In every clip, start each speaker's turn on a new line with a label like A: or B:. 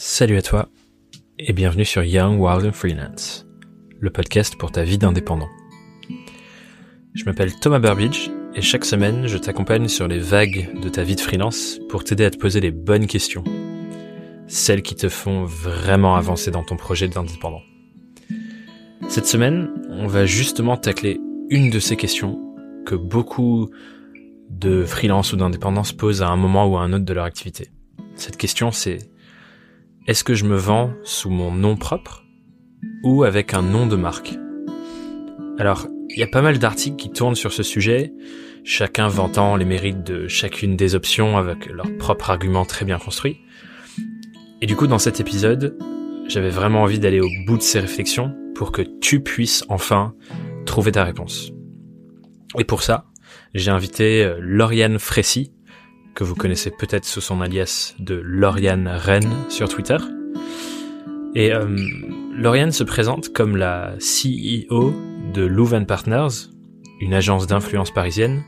A: Salut à toi et bienvenue sur Young, Wild and Freelance, le podcast pour ta vie d'indépendant. Je m'appelle Thomas Burbidge et chaque semaine je t'accompagne sur les vagues de ta vie de freelance pour t'aider à te poser les bonnes questions, celles qui te font vraiment avancer dans ton projet d'indépendant. Cette semaine, on va justement tacler une de ces questions que beaucoup de freelance ou d'indépendance posent à un moment ou à un autre de leur activité. Cette question c'est est-ce que je me vends sous mon nom propre ou avec un nom de marque? Alors, il y a pas mal d'articles qui tournent sur ce sujet, chacun vantant les mérites de chacune des options avec leur propre argument très bien construit. Et du coup, dans cet épisode, j'avais vraiment envie d'aller au bout de ces réflexions pour que tu puisses enfin trouver ta réponse. Et pour ça, j'ai invité euh, Lauriane Frécy, que vous connaissez peut-être sous son alias de Lauriane Rennes sur Twitter. Et euh, Lauriane se présente comme la CEO de Louvain Partners, une agence d'influence parisienne,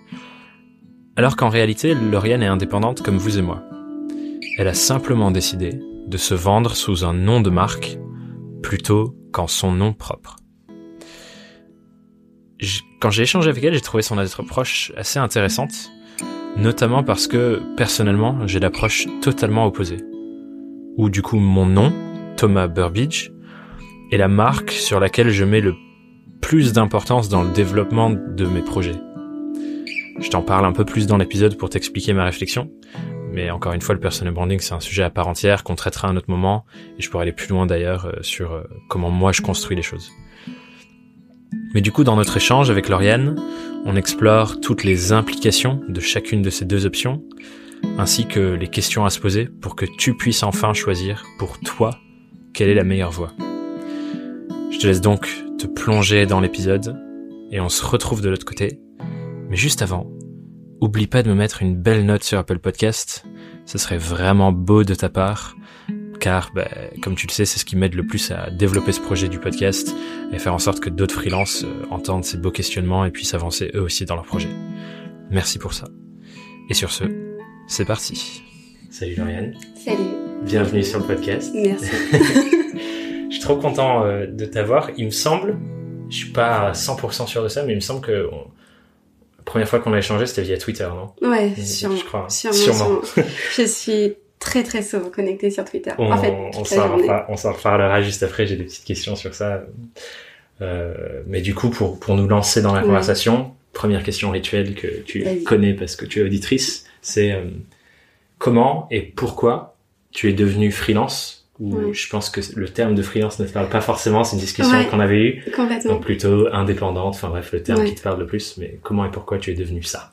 A: alors qu'en réalité, Lauriane est indépendante comme vous et moi. Elle a simplement décidé de se vendre sous un nom de marque plutôt qu'en son nom propre. Quand j'ai échangé avec elle, j'ai trouvé son approche assez intéressante, notamment parce que personnellement, j'ai l'approche totalement opposée. Ou du coup, mon nom, Thomas Burbidge, est la marque sur laquelle je mets le plus d'importance dans le développement de mes projets. Je t'en parle un peu plus dans l'épisode pour t'expliquer ma réflexion, mais encore une fois, le personal branding, c'est un sujet à part entière qu'on traitera à un autre moment, et je pourrais aller plus loin d'ailleurs euh, sur euh, comment moi je construis les choses. Mais du coup, dans notre échange avec Lauriane, on explore toutes les implications de chacune de ces deux options, ainsi que les questions à se poser pour que tu puisses enfin choisir pour toi quelle est la meilleure voie. Je te laisse donc te plonger dans l'épisode et on se retrouve de l'autre côté. Mais juste avant, oublie pas de me mettre une belle note sur Apple Podcast. Ce serait vraiment beau de ta part car, bah, comme tu le sais, c'est ce qui m'aide le plus à développer ce projet du podcast et faire en sorte que d'autres freelances euh, entendent ces beaux questionnements et puissent avancer eux aussi dans leur projet. Merci pour ça. Et sur ce, c'est parti. Salut Lauriane.
B: Salut.
A: Bienvenue sur le podcast.
B: Merci.
A: je suis trop content euh, de t'avoir. Il me semble, je suis pas 100% sûr de ça, mais il me semble que la première fois qu'on a échangé, c'était via Twitter, non?
B: Ouais, sûrement. Je crois. Sûrement. sûrement. je suis très très souvent connecté sur Twitter.
A: On,
B: en fait,
A: on s'en reparlera juste après. J'ai des petites questions sur ça. Euh, mais du coup, pour pour nous lancer dans la conversation, première question rituelle que tu connais parce que tu es auditrice, c'est euh, comment et pourquoi tu es devenue freelance? Ou je pense que le terme de freelance ne te parle pas forcément, c'est une discussion qu'on avait eue.
B: Complètement.
A: Donc plutôt indépendante, enfin bref, le terme qui te parle le plus, mais comment et pourquoi tu es devenue ça?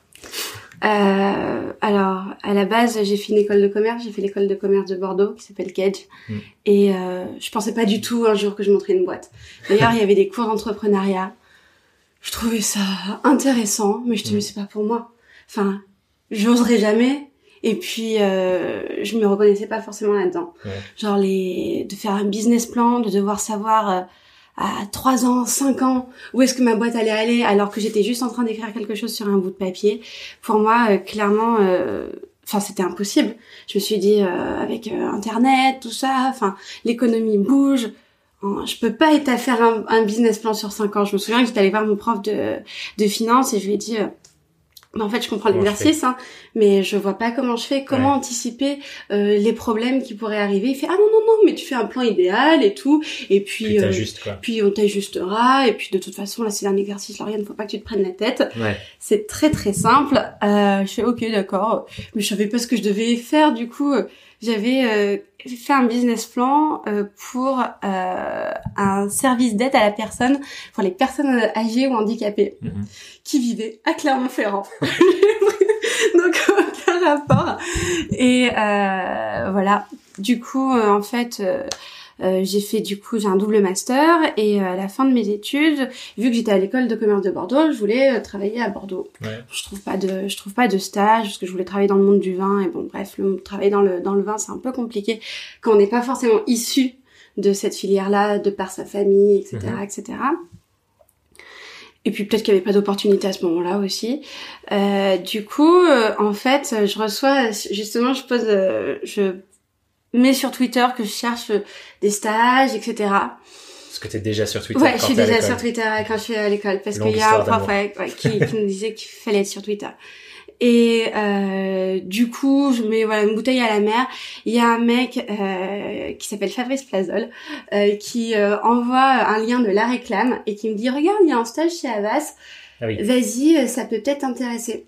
B: Euh, alors, à la base, j'ai fait une école de commerce. J'ai fait l'école de commerce de Bordeaux qui s'appelle Kedge. Mm. Et euh, je pensais pas du tout un jour que je montrais une boîte. D'ailleurs, il y avait des cours d'entrepreneuriat. Je trouvais ça intéressant, mais je te dis, mm. c'est pas pour moi. Enfin, j'oserais jamais. Et puis, euh, je me reconnaissais pas forcément là-dedans. Genre, les, de faire un business plan, de devoir savoir euh, à 3 ans, 5 ans, où est-ce que ma boîte allait aller alors que j'étais juste en train d'écrire quelque chose sur un bout de papier. Pour moi, euh, clairement, euh, enfin c'était impossible. Je me suis dit euh, avec internet, tout ça, enfin l'économie bouge. Je peux pas être à faire un, business plan sur 5 ans. Je me souviens que j'étais allée voir mon prof de, de finance et je lui ai dit mais en fait, je comprends l'exercice, hein, mais je vois pas comment je fais, comment anticiper euh, les problèmes qui pourraient arriver. Il fait ah non non non, mais tu fais un plan idéal et tout, et puis
A: puis, euh, quoi.
B: puis on t'ajustera, et puis de toute façon là c'est un exercice, Lauriane, faut pas que tu te prennes la tête.
A: Ouais.
B: C'est très très simple. Euh, je fais ok d'accord, mais je savais pas ce que je devais faire du coup j'avais euh, fait un business plan euh, pour euh, un service d'aide à la personne, pour les personnes âgées ou handicapées, mhm. qui vivaient à Clermont-Ferrand. Donc aucun rapport. Et voilà. Du coup, en fait euh, j'ai fait du coup j'ai un double master et euh, à la fin de mes études, vu que j'étais à l'école de commerce de Bordeaux, je voulais euh, travailler à Bordeaux.
A: Ouais.
B: Je trouve pas de je trouve pas de stage parce que je voulais travailler dans le monde du vin et bon bref, le travailler dans le dans le vin, c'est un peu compliqué quand on n'est pas forcément issu de cette filière-là de par sa famille, etc., mhm. etc. Et puis peut-être qu'il n'y avait pas d'opportunité à ce moment-là aussi. Euh, du coup, en fait, je reçois justement, je pose, je mais sur Twitter que je cherche des stages, etc.
A: Parce que tu es déjà sur Twitter.
B: Ouais, je suis déjà sur Twitter quand je suis à l'école parce qu'il y a un prof ouais, qui, qui nous disait qu'il fallait être sur Twitter. Et euh, du coup, je mets voilà une bouteille à la mer. Il y a un mec euh, qui s'appelle Fabrice Plazol euh, qui euh, envoie un lien de la réclame et qui me dit regarde, il y a un stage chez Avas. Ah oui. Vas-y, euh, ça peut peut-être t'intéresser.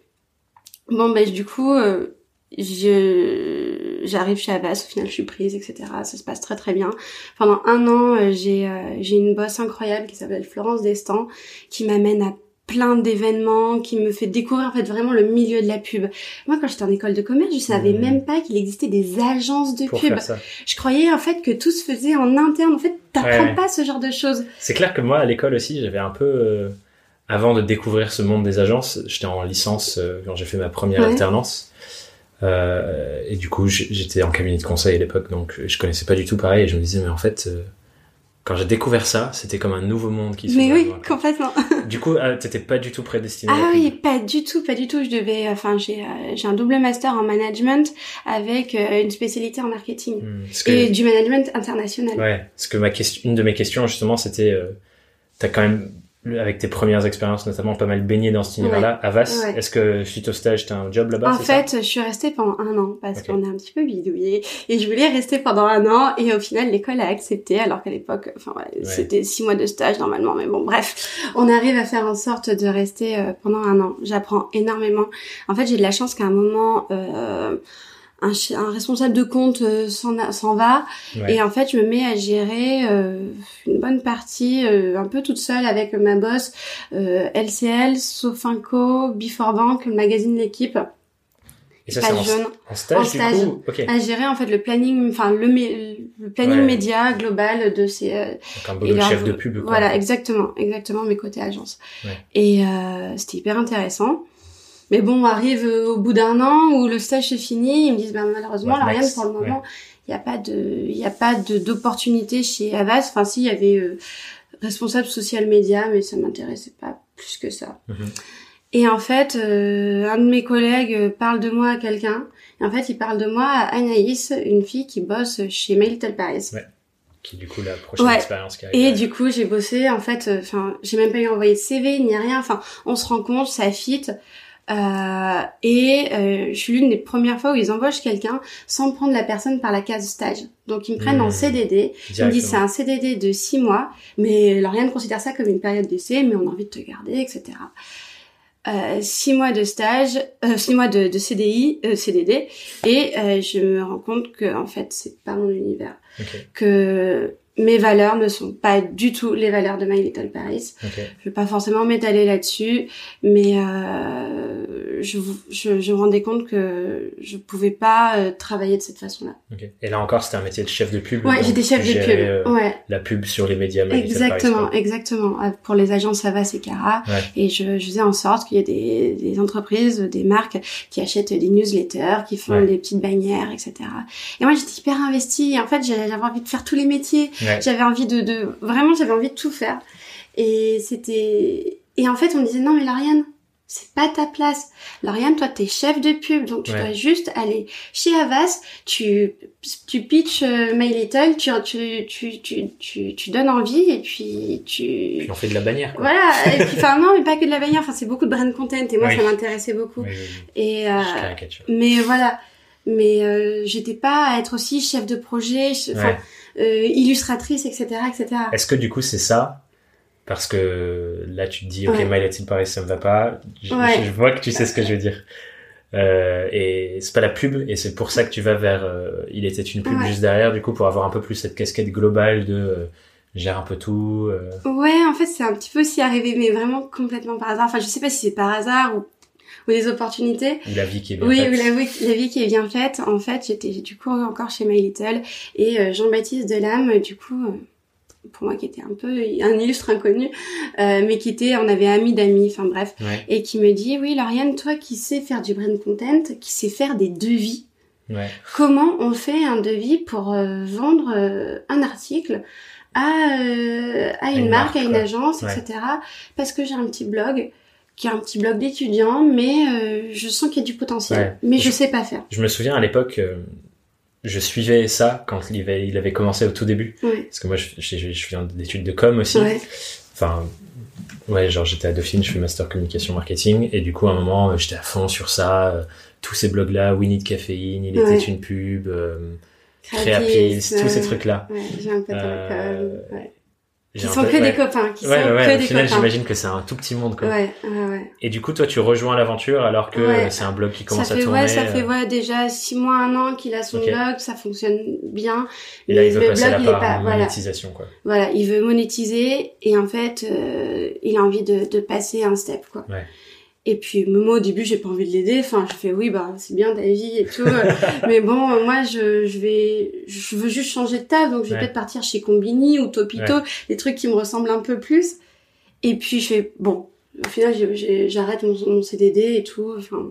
B: Bon ben du coup, euh, je j'arrive chez Avas. Au final, je suis prise, etc. Ça se passe très très bien. Pendant un an, j'ai j'ai une boss incroyable qui s'appelle Florence Destan qui m'amène à plein d'événements, qui me fait découvrir en fait vraiment le milieu de la pub. Moi, quand j'étais en école de commerce, je savais mmh. même pas qu'il existait des agences de pub. Je croyais en fait que tout se faisait en interne. En fait, t'apprends pas ce genre de choses.
A: C'est clair que moi, à l'école aussi, j'avais un peu, euh, avant de découvrir ce monde des agences, j'étais en licence euh, quand j'ai fait ma première alternance. Euh, et du coup, j'étais en cabinet de conseil à l'époque, donc je connaissais pas du tout pareil. Et je me disais, mais en fait, euh, quand j'ai découvert ça, c'était comme un nouveau monde qui
B: s'ouvrait. Mais oui, complètement.
A: Du coup, ah, t'étais pas du tout prédestiné.
B: Ah oui, pas du tout, pas du tout. Je devais, enfin, j'ai, euh, j'ai un double master en management avec euh, une spécialité en marketing hmm, et du management international.
A: Ouais, parce que ma question, une de mes questions justement, c'était, euh, t'as quand même avec tes premières expériences notamment pas mal baigné dans cet univers-là. Avas, est-ce que suite au stage, t'as un job là-bas
B: En fait, je suis restée pendant un an parce qu'on est un petit peu bidouillé et je voulais rester pendant un an et au final l'école a accepté alors qu'à l'époque, enfin c'était six mois de stage normalement, mais bon bref, on arrive à faire en sorte de rester euh, pendant un an. J'apprends énormément. En fait, j'ai de la chance qu'à un moment euh, un, un, responsable de compte euh, s'en va et en fait je me mets à gérer euh, une bonne partie euh, un peu toute seule avec ma boss LCL, Sofinco, Before Bank, le magazine L'équipe.
A: Et ça, c'est en, stage, en stage du coup
B: à gérer en fait le planning, enfin le, le planning média global de ces.
A: Donc un boulot de chef de pub. Quoi.
B: Voilà, exactement, exactement mes côtés agence. Et c'était hyper intéressant. Mais bon, on arrive euh, au bout d'un an où le stage est fini, ils me disent ben malheureusement, la rien pour le moment, il n'y a pas de, il a pas d'opportunité chez Avas. Enfin, si, il y avait euh, responsable social média, mais ça m'intéressait pas plus que ça. Mhm. Et en fait, euh, un de mes collègues parle de moi à quelqu'un. Et en fait, il parle de moi à Anaïs, une fille qui bosse chez Mail Paris.
A: Ouais. Qui du coup la prochaine expérience qui arrive.
B: Et du coup, j'ai bossé. En fait, enfin, j'ai même pas eu envoyé de CV ni rien. Enfin, on se rend compte, ça fit. Euh, et euh, je suis l'une des premières fois où ils embauchent quelqu'un sans prendre la personne par la case stage. Donc ils me prennent en mmh. CDD. Ils me disent c'est un CDD de six mois, mais Lauriane considère ça comme une période d'essai, mais on a envie de te garder, etc. Euh, six mois de stage, euh, six mois de, de CDI, euh, CDD, et euh, je me rends compte que en fait c'est pas mon univers, que mes valeurs ne sont pas du tout les valeurs de My Little Paris. Okay. Je vais pas forcément m'étaler là-dessus, mais euh, je, je, je, me rendais compte que je pouvais pas euh, travailler de cette façon-là.
A: Okay. Et là encore, c'était un métier de chef de pub.
B: Ouais, j'étais chef de pub.
A: Euh,
B: ouais.
A: La pub sur les médias.
B: My exactement, Paris, exactement. Ah, pour les agences Savas et Cara, ouais. et je, je, faisais en sorte qu'il y ait des, des, entreprises, des marques qui achètent des newsletters, qui font ouais. des petites bannières, etc. Et moi, j'étais hyper investie. En fait, j'avais envie de faire tous les métiers. J'avais envie de, de vraiment, j'avais envie de tout faire. Et c'était et en fait, on me disait non mais Lauriane, c'est pas ta place. Lauriane, toi, t'es chef de pub, donc tu ouais. dois juste aller chez Avas, tu, tu pitches euh, My Little, tu, tu, tu, tu, tu, tu donnes envie et puis tu...
A: Puis on fait de la bannière. Quoi.
B: Voilà, et puis enfin non, mais pas que de la bannière, enfin c'est beaucoup de brand content et moi oui. ça m'intéressait beaucoup.
A: Oui,
B: et euh, mais voilà, mais euh, j'étais pas à être aussi chef de projet, euh, illustratrice, etc., etc.
A: Est-ce que du coup c'est ça? Parce que là tu te dis ok ouais. My Little Paris ça me va pas je, ouais. je, vois que tu sais ce que je veux dire euh, et c'est pas la pub et c'est pour ça que tu vas vers euh, il était une pub juste derrière du coup pour avoir un peu plus cette casquette globale de euh, gère un peu tout
B: ouais en fait c'est un petit peu aussi arrivé mais vraiment complètement par hasard enfin je sais pas si c'est par hasard ou ou des opportunités.
A: Ou la vie qui est bien
B: oui,
A: faite.
B: Oui, la, la, vie qui est bien faite. En fait, j'étais du coup encore chez My Little et euh, Jean-Baptiste Delame, du coup, euh, pour moi qui était un peu un illustre inconnu, euh, mais qui était, on avait amis d'amis, enfin bref,
A: ouais.
B: et qui me dit, oui, Lauriane, toi qui sais faire du brand content, qui sais faire des devis,
A: ouais.
B: comment on fait un devis pour euh, vendre euh, un article à, euh, à une, une marque, marque, à une agence, ouais. etc. Parce que j'ai un petit blog qui est un petit blog d'étudiants, mais euh, je sens qu'il y a du potentiel, ouais. mais je, je, sais pas faire.
A: Je me souviens à l'époque, euh, je suivais ça quand il avait, il avait commencé au tout début.
B: Ouais.
A: Parce que moi, je, je, je, je fais des études de com aussi.
B: Ouais.
A: Enfin, ouais, genre j'étais à Dauphine, je fais master communication marketing, et du coup, à un moment, euh, j'étais à fond sur ça. euh, tous ces blogs-là, We Need Caffeine, Il était une pub,
B: Créapills,
A: tous ces trucs-là.
B: Ouais, j'ai un Qui sont
A: peu-
B: que
A: ouais.
B: des copains, qui
A: Ouais,
B: sont
A: ouais, ouais,
B: que
A: au
B: des
A: final, j'imagine que c'est un tout petit monde, quoi.
B: Ouais, ouais, ouais.
A: Et du coup, toi, tu rejoins l'aventure alors que euh, c'est un blog qui
B: Ça
A: commence
B: fait,
A: à tourner.
B: ouais, ça fait ouais, déjà six mois, un an qu'il a son blog, ça fonctionne bien.
A: Et là, il veut
B: le
A: passer
B: blog,
A: la
B: il est
A: part
B: pas, voilà,
A: monétisation, quoi.
B: voilà, il veut monétiser et en fait, euh, il a envie de, de passer un step, quoi.
A: Ouais.
B: Et puis, moi, au début, j'ai pas envie de l'aider. Enfin, je fais, oui, bah, c'est bien ta vie et tout. mais bon, moi, je, je vais, je veux juste changer de taf, donc je vais
A: Ouais.
B: peut-être partir chez Combini ou Topito, des trucs qui me ressemblent un peu plus. Et puis, je fais, bon, au final, j'arrête mon, mon CDD et tout. Enfin,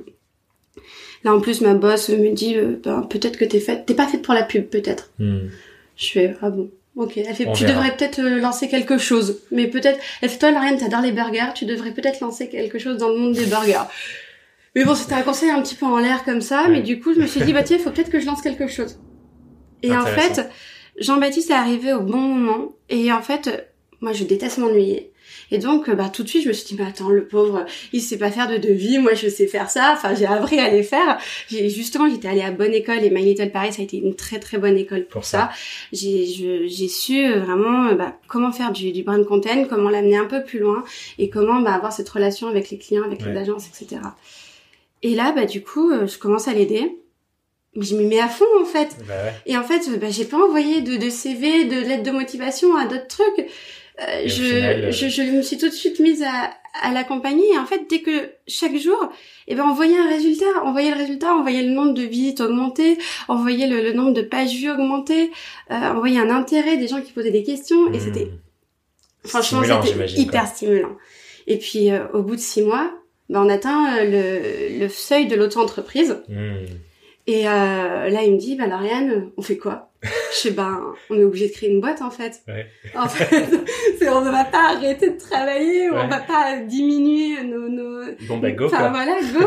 B: là, en plus, ma boss me dit, euh, ben, peut-être que t'es faite, t'es pas faite pour la pub, peut-être.
A: Hmm.
B: Je fais, ah bon. Ok, elle fait, tu
A: verra.
B: devrais peut-être euh, lancer quelque chose. Mais peut-être, elle fait, toi, Lauriane, t'adores les burgers, tu devrais peut-être lancer quelque chose dans le monde des burgers. Mais bon, c'était un conseil un petit peu en l'air comme ça, mais du coup, je me suis dit, bah tiens, il faut peut-être que je lance quelque chose. Et en fait, Jean-Baptiste est arrivé au bon moment, et en fait, moi, je déteste m'ennuyer. Et donc, euh, bah, tout de suite, je me suis dit, mais attends, le pauvre, il sait pas faire de devis, moi, je sais faire ça. Enfin, j'ai appris à les faire. J'ai, justement, j'étais allée à bonne école, et My Little Paris, ça a été une très, très bonne école pour,
A: Pour
B: ça. J'ai, je- j'ai su euh, vraiment, euh, bah, comment faire du, du brand content, comment l'amener un peu plus loin, et comment, bah, avoir cette relation avec les clients, avec
A: Ouais.
B: les agences, etc. Et là, bah, du coup, je commence à l'aider. Je m'y mets à fond, en fait.
A: Bah ouais.
B: Et en fait, bah, j'ai pas envoyé de, de CV, de lettres de motivation à d'autres trucs. Euh, je,
A: final, euh,
B: je, je me suis tout de suite mise à, à l'accompagner. Et en fait, dès que chaque jour, eh ben, on voyait un résultat, on voyait le résultat, on voyait le nombre de visites augmenter, on voyait le, le nombre de pages vues augmenter, euh, on voyait un intérêt des gens qui posaient des questions. Et
A: Hmm.
B: c'était Franchement, c'était hyper stimulant. Et puis, euh, au bout de six mois, bah, on atteint euh, le, le seuil de l'auto-entreprise.
A: Hmm.
B: Et euh, là, il me dit, bah, Lauriane, on fait quoi? Je fais, ben, on est obligé de créer une boîte, en fait.
A: Ouais.
B: En fait, on ne va pas arrêter de travailler,
A: Ouais.
B: on va pas diminuer nos... nos...
A: Bon, bah, go,
B: Enfin,
A: quoi.
B: voilà, go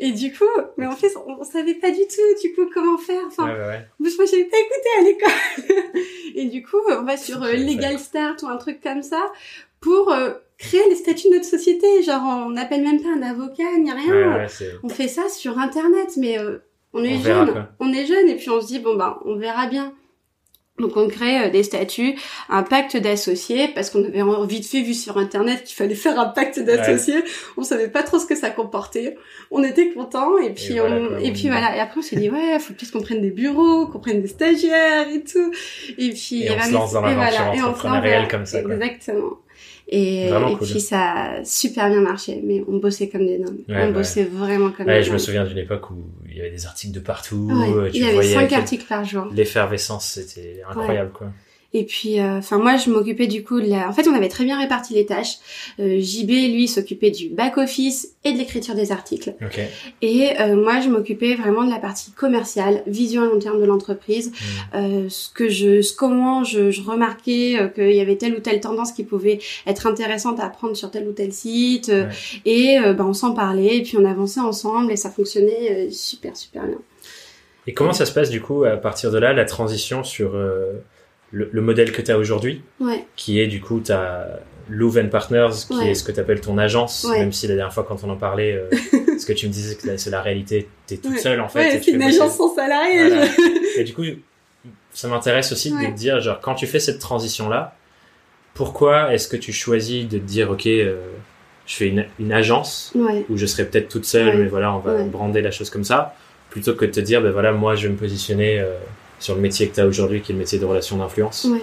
B: Et du coup, mais en fait, on, on savait pas du tout, du coup, comment faire. Enfin,
A: Ouais, ouais, ouais.
B: moi, j'avais pas écouté à l'école. Et du coup, on va sur euh, Legal Start ou un truc comme ça pour euh, créer les statuts de notre société. Genre, on n'appelle même pas un avocat ni rien.
A: Ouais, ouais, c'est-
B: On fait ça sur Internet, mais euh, on est
A: On
B: jeune. On est jeune et puis on se dit, bon, ben, on verra bien. Donc on crée euh, des statuts, un pacte d'associés, parce qu'on avait vite fait vu sur internet qu'il fallait faire un pacte d'associés. On savait pas trop ce que ça comportait. On était contents et puis
A: voilà,
B: on,
A: quoi,
B: et puis voilà. Et après on s'est dit ouais, faut peut-être qu'on prenne des bureaux, qu'on prenne des stagiaires et tout. Et puis
A: Et on se lance dans
B: et
A: l'aventure
B: voilà, et
A: entrepreneuriale comme ça, quoi.
B: Exactement. Et, et
A: cool.
B: puis ça a super bien marché, mais on bossait comme des dingues.
A: Ouais,
B: on
A: ouais.
B: bossait vraiment comme
A: Ouais,
B: des
A: je me souviens d'une époque où il y avait des articles de partout.
B: Il y avait cinq articles par jour.
A: L'effervescence, c'était incroyable, quoi.
B: Et puis, euh, enfin moi, je m'occupais du coup de la. En fait, on avait très bien réparti les tâches. Euh, JB, lui, s'occupait du back office et de l'écriture des articles.
A: Ok.
B: Et euh, moi, je m'occupais vraiment de la partie commerciale, vision à long terme de l'entreprise. Euh, ce que je, ce, comment je, je remarquais qu'il y avait telle ou telle tendance qui pouvait être intéressante à apprendre sur tel ou tel site.
A: Ouais.
B: Et ben, on s'en parlait, et puis on avançait ensemble, et ça fonctionnait super super bien.
A: Et comment ça se passe, du coup, à partir de là, la transition sur euh, le, le modèle que tu as aujourd'hui,
B: Ouais.
A: qui est, du coup, tu as Louvre Partners, qui
B: Ouais.
A: est ce que tu appelles ton agence,
B: Ouais.
A: même si la dernière fois, quand on en parlait, euh, ce que tu me disais, que c'est la réalité, tu es toute seule, en fait.
B: c'est une agence sans salarié.
A: Voilà. Et du coup, ça m'intéresse aussi de te dire, genre, quand tu fais cette transition-là, pourquoi est-ce que tu choisis de te dire, ok, euh, je fais une, une agence
B: Ouais.
A: où je serai peut-être toute seule, mais voilà, on va brander la chose comme ça, plutôt que de te dire, ben voilà, moi, je vais me positionner euh, sur le métier que tu as aujourd'hui, qui est le métier de relations d'influence.
B: Ouais.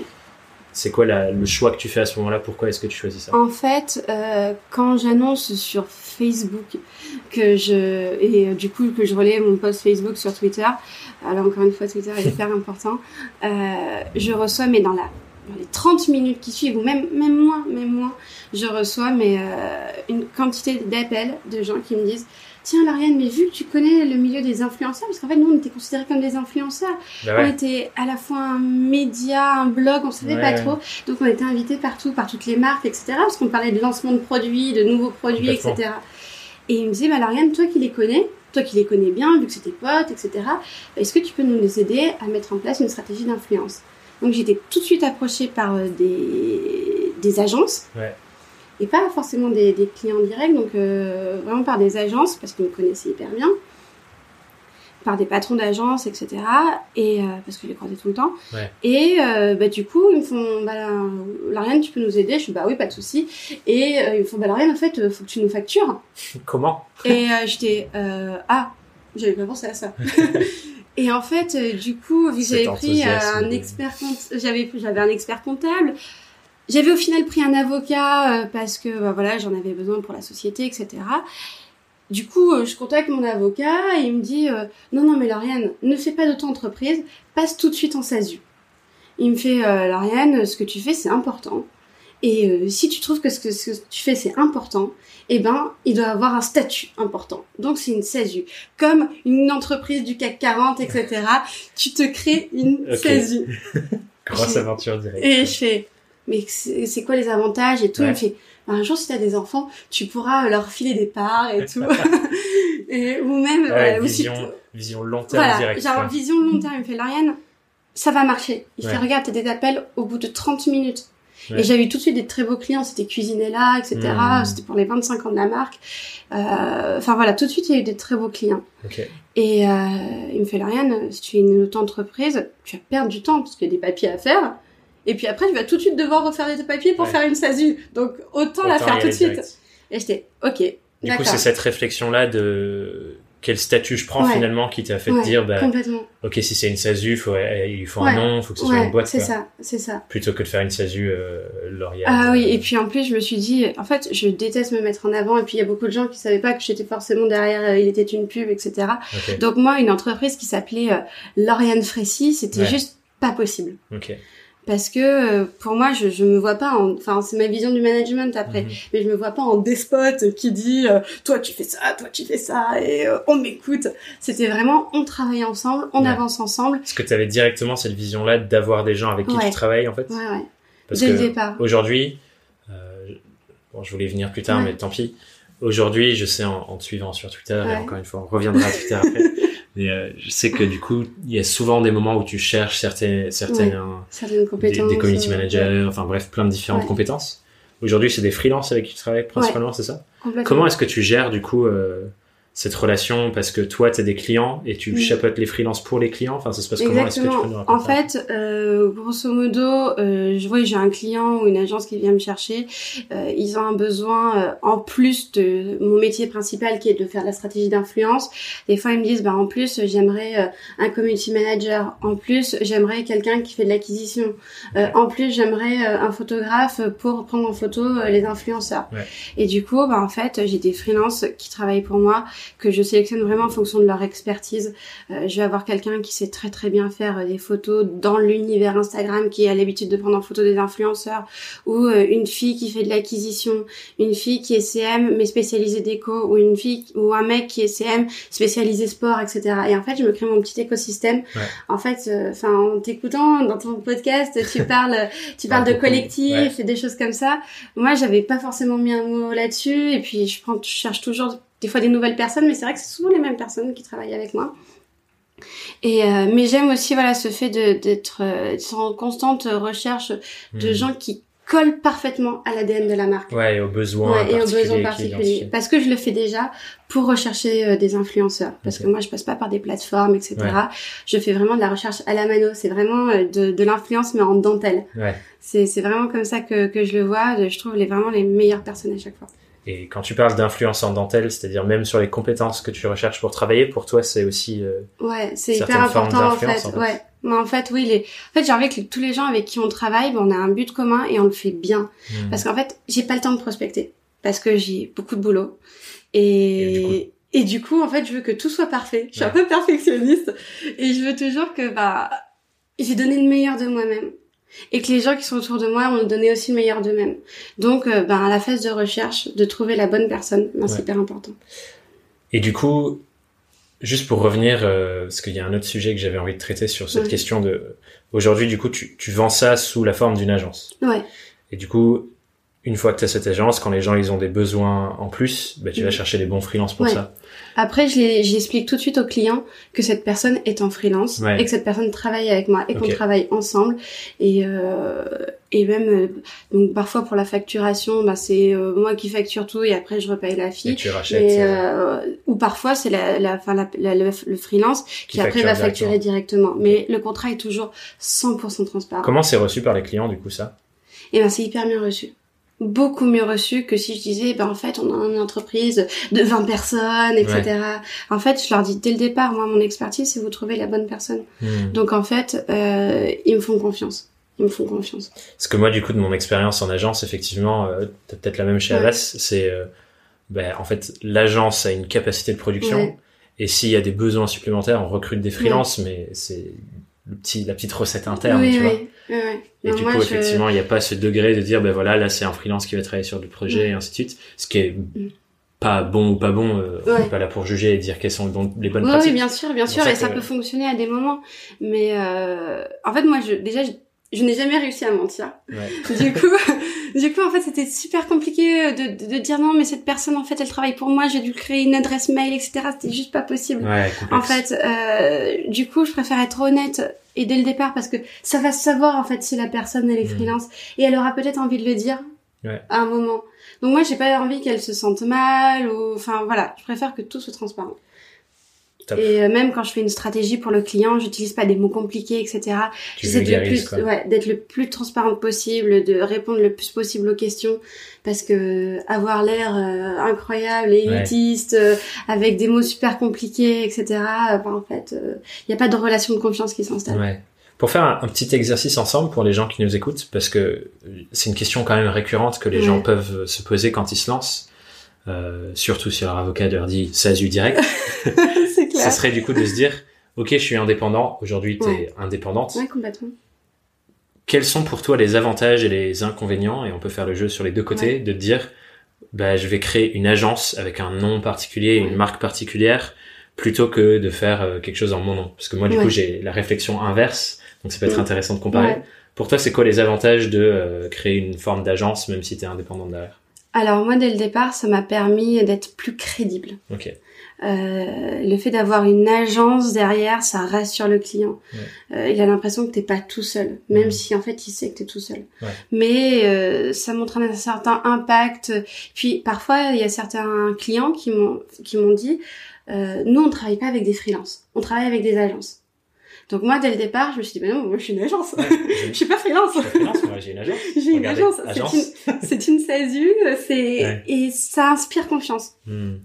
A: C'est quoi la- le choix que tu fais à ce moment-là? Pourquoi est-ce que tu choisis ça?
B: En fait, euh, quand j'annonce sur Facebook que je et euh, du coup que je relais mon post Facebook sur Twitter, alors encore une fois Twitter est hyper important, euh, je reçois mais dans la dans les 30 minutes qui suivent ou même même moins même moins, je reçois mais une quantité d'appels de gens qui me disent Tiens Lauriane, mais vu que tu connais le milieu des influenceurs, parce qu'en fait nous on était considérés comme des influenceurs,
A: Bah
B: on
A: ouais.
B: était à la fois un média, un blog, on savait
A: Ouais.
B: pas trop. Donc on était invités partout, par toutes les marques, etc. Parce qu'on parlait de lancement de produits, de nouveaux produits, etc. Et il me disait, bah Lauriane, toi qui les connais, toi qui les connais bien, vu que c'est tes potes, etc., est-ce que tu peux nous aider à mettre en place une stratégie d'influence? Donc j'étais tout de suite approchée par euh, des, des agences. Et pas forcément des, des clients directs, donc euh, vraiment par des agences, parce qu'ils me connaissaient hyper bien par des patrons d'agence, etc. Et euh, parce que je les croisais tout le temps. Et euh, bah, du coup, ils me font, bah, Lauriane, tu peux nous aider? Je suis bah oui, pas de souci. Et euh, ils me font, bah Lauriane, en fait, faut que tu nous factures.
A: Comment?
B: Et j'étais, ah, j'avais pas pensé à ça. et en fait, du coup, vu que j'avais pris un expert, j'avais, j'avais un expert comptable. J'avais au final pris un avocat parce que bah, voilà, j'en avais besoin pour la société, etc. Du coup, euh, je contacte mon avocat et il me dit euh, non non mais Lauriane, ne fais pas d'auto-entreprise, passe tout de suite en SASU. Il me fait euh, Lauriane, ce que tu fais c'est important. Et euh, si tu trouves que ce, que ce, que tu fais c'est important, eh ben il doit avoir un statut important. Donc c'est une SASU, comme une entreprise du CAC 40, etc. tu te crées une okay. SASU.
A: Grosse aventure directe.
B: Et je fais mais c'est quoi les avantages et tout. Il me fait un jour, si tu as des enfants, tu pourras leur filer des parts et tout. et, ou même...
A: Ouais, euh, vision, aussi, vision long terme
B: voilà,
A: direct.
B: Genre, vision long terme. Il me fait, Lauriane, ça va marcher. Il ouais. fait, regarde, t'as des appels au bout de 30 minutes. Ouais. Et j'avais eu tout de suite des très beaux clients, c'était Cuisinella, etc. Mmh. C'était pour les 25 ans de la marque. Euh, enfin voilà, tout de suite il y a eu des très beaux clients.
A: Okay.
B: Et euh, il me fait Lauriane, si tu es une auto-entreprise, tu vas perdre du temps parce qu'il y a des papiers à faire. Et puis après, tu vas tout de suite devoir refaire des papiers pour ouais. faire une SASU. Donc autant, autant la faire tout de suite. Direct. Et j'étais, ok.
A: Du coup, c'est cette réflexion-là de quel statut je prends ouais. finalement qui t'a fait
B: ouais,
A: te dire, bah, ok, si c'est une SASU, faut, il faut un nom, il faut que ce soit une boîte.
B: C'est ça, c'est ça.
A: Plutôt que de faire une SASU euh, L'Oréal.
B: Ah oui, et puis en plus, je me suis dit, en fait, je déteste me mettre en avant, et puis il y a beaucoup de gens qui savaient pas que j'étais forcément derrière, euh, il était une pub, etc.
A: Okay.
B: Donc moi, une entreprise qui s'appelait euh, Lauriane Frécy, c'était juste pas possible.
A: Ok
B: parce que pour moi je je me vois pas en enfin c'est ma vision du management après
A: Mhm.
B: mmh. mais je me vois pas en despote qui dit euh, toi tu fais ça toi tu fais ça et euh, on m'écoute c'était vraiment on travaille ensemble on
A: Ouais.
B: avance ensemble
A: Est-ce que tu avais directement cette vision-là d'avoir des gens avec qui
B: Ouais.
A: tu travailles en fait
B: ouais ouais
A: Parce
B: dès
A: que
B: le départ
A: aujourd'hui, euh, bon, je voulais venir plus tard, mais tant pis. Aujourd'hui, je sais en, en te suivant sur Twitter, et encore une fois, on reviendra à Twitter après. Mais euh, je sais que du coup, il y a souvent des moments où tu cherches certaines, certaines, euh,
B: certaines
A: des,
B: compétences
A: des community
B: euh,
A: managers, enfin bref, plein de différentes
B: Ouais.
A: compétences. Aujourd'hui, c'est des freelances avec qui tu travailles principalement, c'est ça? Comment est-ce que tu gères du coup euh, cette relation parce que toi, tu as des clients et tu
B: Mm.
A: chapeautes les freelances pour les clients Enfin, ça se passe comment? Est-ce que tu peux nous raconter
B: En fait, euh, grosso modo, euh, je vois j'ai un client ou une agence qui vient me chercher. Euh, ils ont un besoin euh, en plus de mon métier principal qui est de faire la stratégie d'influence. Des fois, ils me disent, bah en plus, j'aimerais euh, un community manager. En plus, j'aimerais quelqu'un qui fait de l'acquisition. Euh, en plus, j'aimerais un photographe pour prendre en photo les influenceurs.
A: Ouais.
B: Et du coup, bah en fait, j'ai des freelances qui travaillent pour moi que je sélectionne vraiment en fonction de leur expertise. Euh, je vais avoir quelqu'un qui sait très très bien faire euh, des photos dans l'univers Instagram, qui a l'habitude de prendre en photo des influenceurs, ou euh, une fille qui fait de l'acquisition, une fille qui est CM mais spécialisée déco, ou une fille ou un mec qui est CM spécialisé sport, etc. Et en fait, je me crée mon petit écosystème.
A: Ouais.
B: En fait, enfin, en t'écoutant dans ton podcast, tu parles, tu parles de collectif
A: ouais.
B: et des choses comme ça. Moi, j'avais pas forcément mis un mot là-dessus, et puis je prends, je cherche toujours des fois des nouvelles personnes, mais c'est vrai que c'est souvent les mêmes personnes qui travaillent avec moi. Et euh, mais j'aime aussi voilà ce fait d'être euh, en constante recherche de
A: Hmm.
B: gens qui collent parfaitement à l'ADN de la marque.
A: Ouais, et aux besoins
B: Ouais, et aux besoins particuliers. Parce que je le fais déjà pour rechercher euh, des influenceurs. Parce que moi, je passe pas par des plateformes, etc.
A: Ouais.
B: Je fais vraiment de la recherche à la mano. C'est vraiment euh, de, de l'influence, mais en dentelle.
A: Ouais.
B: C'est c'est vraiment comme ça que, que je le vois. Je trouve les, vraiment les meilleures personnes à chaque fois.
A: Et quand tu parles d'influence en dentelle, c'est-à-dire même sur les compétences que tu recherches pour travailler, pour toi, c'est aussi euh,
B: Ouais, c'est hyper important en fait.
A: en fait.
B: Ouais. Mais en fait, oui, les... en fait, j'ai envie que tous les gens avec qui on travaille, ben, on a un but commun et on le fait bien.
A: hmm,
B: Parce qu'en fait, j'ai pas le temps de prospecter. Parce que j'ai beaucoup de boulot.
A: Et du
B: Et... Et du coup, en fait, je veux que tout soit parfait. Je suis un peu perfectionniste. Et je veux toujours que, bah, j'ai donné le meilleur de moi-même. Et que les gens qui sont autour de moi ont donné aussi le meilleur d'eux-mêmes. Donc, euh, ben, à la phase de recherche, de trouver la bonne personne, ben,
A: Ouais.
B: c'est hyper important.
A: Et du coup, juste pour revenir, euh, parce qu'il y a un autre sujet que j'avais envie de traiter sur cette
B: Ouais.
A: question de... Aujourd'hui, du coup, tu, tu vends ça sous la forme d'une agence.
B: Ouais.
A: Et du coup, une fois que tu as cette agence, quand les gens ils ont des besoins en plus, bah, tu vas mm. chercher les bons freelances pour ça.
B: Après, j'explique tout de suite au client que cette personne est en freelance et que cette personne travaille avec moi et qu'on travaille ensemble. Et, euh, et même, euh, donc parfois pour la facturation, bah, c'est euh, moi qui facture tout et après je repaye la fille. Et
A: tu rachètes.
B: Euh, ou parfois c'est la, la, la, le, freelance qui, après va facturer directement. Mais le contrat est toujours 100% transparent.
A: Comment c'est reçu par les clients du coup ça?
B: Eh ben c'est hyper bien reçu beaucoup mieux reçu que si je disais ben en fait on a une entreprise de 20 personnes etc en fait je leur dis dès le départ moi mon expertise c'est vous trouver la bonne personne. Hmm. donc en fait euh, ils me font confiance. Ils me font confiance.
A: Parce que moi du coup de mon expérience en agence effectivement euh, peut-être la même chez ouais. Avas c'est euh, ben, en fait l'agence a une capacité de production. Et s'il y a des besoins supplémentaires on recrute des freelances mais c'est le petit la petite recette interne tu vois et du coup, effectivement, il n'y a pas ce degré de dire, ben voilà, là, c'est un freelance qui va travailler sur le projet, mm. et ainsi de suite. Ce qui est mm. pas bon ou pas bon, euh, on n'est pas là pour juger et dire quelles sont les bonnes pratiques.
B: Oui, bien sûr, bien sûr, et ça peut fonctionner à des moments. Mais euh, en fait, moi, je, déjà, je, n'ai jamais réussi à mentir. Du coup, du coup, en fait, c'était super compliqué de, de, dire non, mais cette personne, en fait, elle travaille pour moi, j'ai dû créer une adresse mail, etc. C'était juste pas possible. en fait, euh, du coup, je préfère être honnête et dès le départ parce que ça va se savoir en fait si la personne elle est mmh. freelance et elle aura peut-être envie de le dire à un moment. Donc moi j'ai pas envie qu'elle se sente mal ou enfin voilà, je préfère que tout soit transparent. Et euh, même quand je fais une stratégie pour le client, j'utilise pas des mots compliqués, etc. J'essaie d'être le plus transparente possible, de répondre le plus possible aux questions, parce que avoir l'air euh, incroyable élitiste, euh, avec des mots super compliqués, etc. Ben, en fait, il n'y a pas de relation de confiance qui s'installe.
A: Ouais. Pour faire un, petit exercice ensemble pour les gens qui nous écoutent, parce que c'est une question quand même récurrente que les gens peuvent se poser quand ils se lancent. Euh, surtout si leur avocat leur dit SASU direct. clair. Ça serait du coup de se dire, ok, je suis indépendant, aujourd'hui tu es indépendante.
B: Ouais, complètement.
A: Quels sont pour toi les avantages et les inconvénients, et on peut faire le jeu sur les deux côtés, de te dire, bah, je vais créer une agence avec un nom particulier, une marque particulière, plutôt que de faire euh, quelque chose en mon nom. Parce que moi, du coup, j'ai la réflexion inverse, donc ça peut être intéressant de comparer. Pour toi, c'est quoi les avantages de euh, créer une forme d'agence, même si tu es indépendant derrière?
B: Alors moi dès le départ, ça m'a permis d'être plus crédible.
A: Okay.
B: Euh, le fait d'avoir une agence derrière, ça rassure le client. Euh, il a l'impression que t'es pas tout seul, même si en fait il sait que t'es tout seul. Mais euh, ça montre un certain impact. Puis parfois il y a certains clients qui m'ont qui m'ont dit, euh, nous on travaille pas avec des freelances, on travaille avec des agences. Donc moi, dès le départ, je me suis dit, bah non, moi je suis une agence. je suis pas freelance.
A: Je suis freelance, moi j'ai une agence.
B: j'ai une agence. C'est une, une SASU, c'est, et ça inspire confiance. Hmm.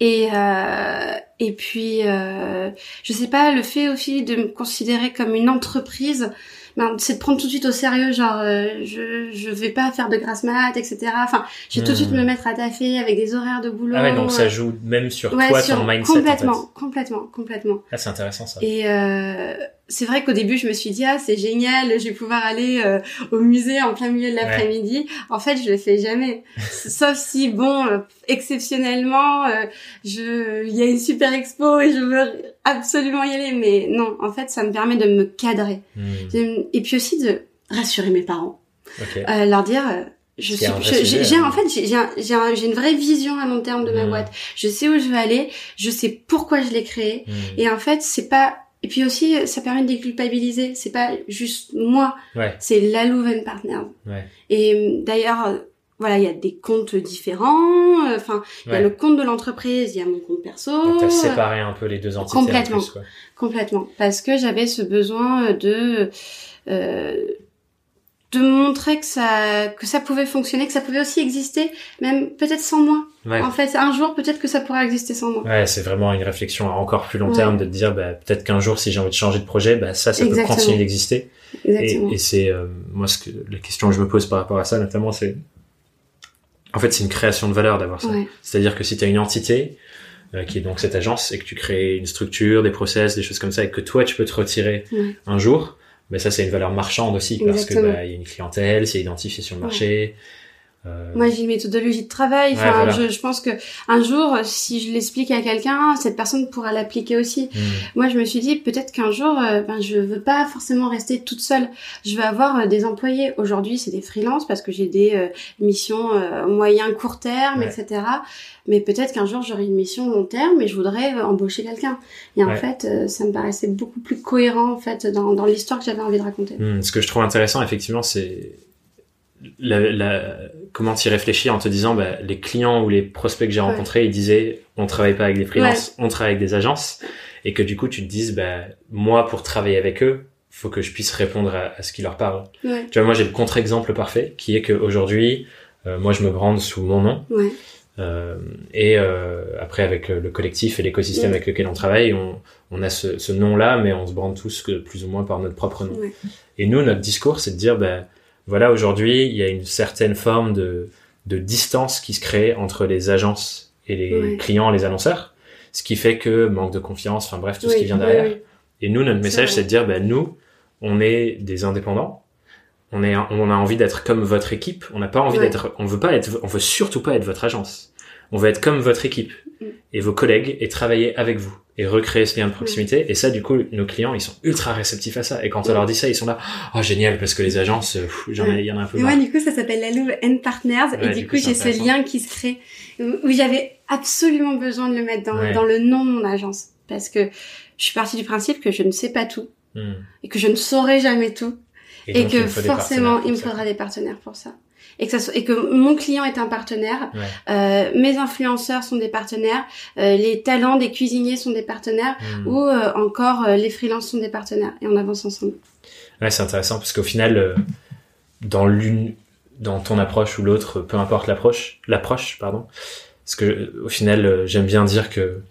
B: Et, euh, et puis, euh, je sais pas, le fait aussi de me considérer comme une entreprise, ben, c'est de prendre tout de suite au sérieux, genre euh, je je vais pas faire de grasse mat, etc. Enfin, je vais tout de suite hmm. me mettre à taffer avec des horaires de boulot.
A: Ah ouais, donc ça joue même sur toi, ton mindset.
B: Complètement, en fait. complètement, complètement.
A: Ah, c'est intéressant ça.
B: Et euh, c'est vrai qu'au début, je me suis dit ah c'est génial, je vais pouvoir aller euh, au musée en plein milieu de l'après-midi. En fait, je le fais jamais, sauf si bon, euh, exceptionnellement, euh, je il y a une super expo et je veux absolument y aller. Mais non, en fait, ça me permet de me cadrer hmm. et puis aussi de rassurer mes parents, leur dire je suis, j'ai en fait j'ai j'ai une vraie vision à long terme de ma hmm. boîte. Je sais où je veux aller, je sais pourquoi je l'ai créée hmm. et en fait c'est pas et puis aussi, ça permet de déculpabiliser. C'est pas juste moi. C'est la Louvain Partner.
A: Ouais.
B: Et d'ailleurs, voilà, il y a des comptes différents. Enfin, il y a le compte de l'entreprise, il y a mon compte perso.
A: Donc t'as séparé un peu les deux entités.
B: Complètement.
A: Plus, quoi.
B: Complètement. Parce que j'avais ce besoin de euh, de montrer que ça que ça pouvait fonctionner, que ça pouvait aussi exister, même peut-être sans moi. En fait, un jour peut-être que ça pourra exister sans moi.
A: Ouais, c'est vraiment une réflexion à encore plus long terme de te dire bah, peut-être qu'un jour si j'ai envie de changer de projet, bah ça ça peut continuer d'exister. Et, et c'est euh, moi ce que la question que je me pose par rapport à ça notamment c'est en fait c'est une création de valeur d'avoir ça. C'est-à-dire que si tu as une entité euh, qui est donc cette agence et que tu crées une structure, des process, des choses comme ça et que toi tu peux te retirer un jour mais ça c'est une valeur marchande aussi parce que bah, il y a une clientèle, c'est identifié sur le marché.
B: Euh... Moi, j'ai une méthodologie de travail. Enfin, je, je, pense que un jour, si je l'explique à quelqu'un, cette personne pourra l'appliquer aussi. Hmm. Moi, je me suis dit peut-être qu'un jour, euh, ben, je veux pas forcément rester toute seule. Je veux avoir euh, des employés. Aujourd'hui, c'est des freelances parce que j'ai des euh, missions moyen court terme, etc. Mais peut-être qu'un jour, j'aurai une mission long terme et je voudrais embaucher quelqu'un. Et en fait, ça me paraissait beaucoup plus cohérent en fait dans, dans l'histoire que j'avais envie de raconter.
A: Hmm. Ce que je trouve intéressant, effectivement, c'est la, la, comment t'y réfléchir en te disant bah, les clients ou les prospects que j'ai rencontrés ils disaient on travaille pas avec des freelances on travaille avec des agences. Et que du coup tu te dises bah moi pour travailler avec eux faut que je puisse répondre à, ce qui leur parle. Tu vois moi j'ai le contre-exemple parfait qui est qu'aujourd'hui euh, moi je me brande sous mon nom. Euh, et euh, après avec le collectif et l'écosystème avec lequel on travaille on, on a ce, ce nom là mais on se brande tous que plus ou moins par notre propre nom. Et nous notre discours c'est de dire bah voilà, aujourd'hui, il y a une certaine forme de, de distance qui se crée entre les agences et les clients, les annonceurs, ce qui fait que manque de confiance, enfin bref, tout ce qui vient derrière. et nous, notre message, c'est de dire, ben, nous, on est des indépendants, on est, on a envie d'être comme votre équipe, on n'a pas envie d'être, on veut pas être, on veut surtout pas être votre agence. On veut être comme votre équipe. Mm. et vos collègues et travailler avec vous et recréer ce lien de proximité. Et ça, du coup, nos clients, ils sont ultra réceptifs à ça. Et quand on leur dit ça, ils sont là, oh génial, parce que les agences, j'en ai, il y en a un peu.
B: Moi, du coup, ça s'appelle la Louve End Partners. et du, coup, j'ai ce lien qui se crée où j'avais absolument besoin de le mettre dans, dans le nom de mon agence. Parce que je suis partie du principe que je ne sais pas tout. Hmm. Et que je ne saurai jamais tout. Et, que forcément, il me faudra des partenaires pour ça et que, ça et que mon client est un partenaire, euh, mes influenceurs sont des partenaires, euh, les talents des cuisiniers sont des partenaires hmm. ou euh, encore les freelances sont des partenaires et on avance ensemble.
A: Ouais, c'est intéressant parce qu'au final, dans l'une, dans ton approche ou l'autre, peu importe l'approche, l'approche, pardon, parce que au final, j'aime bien dire que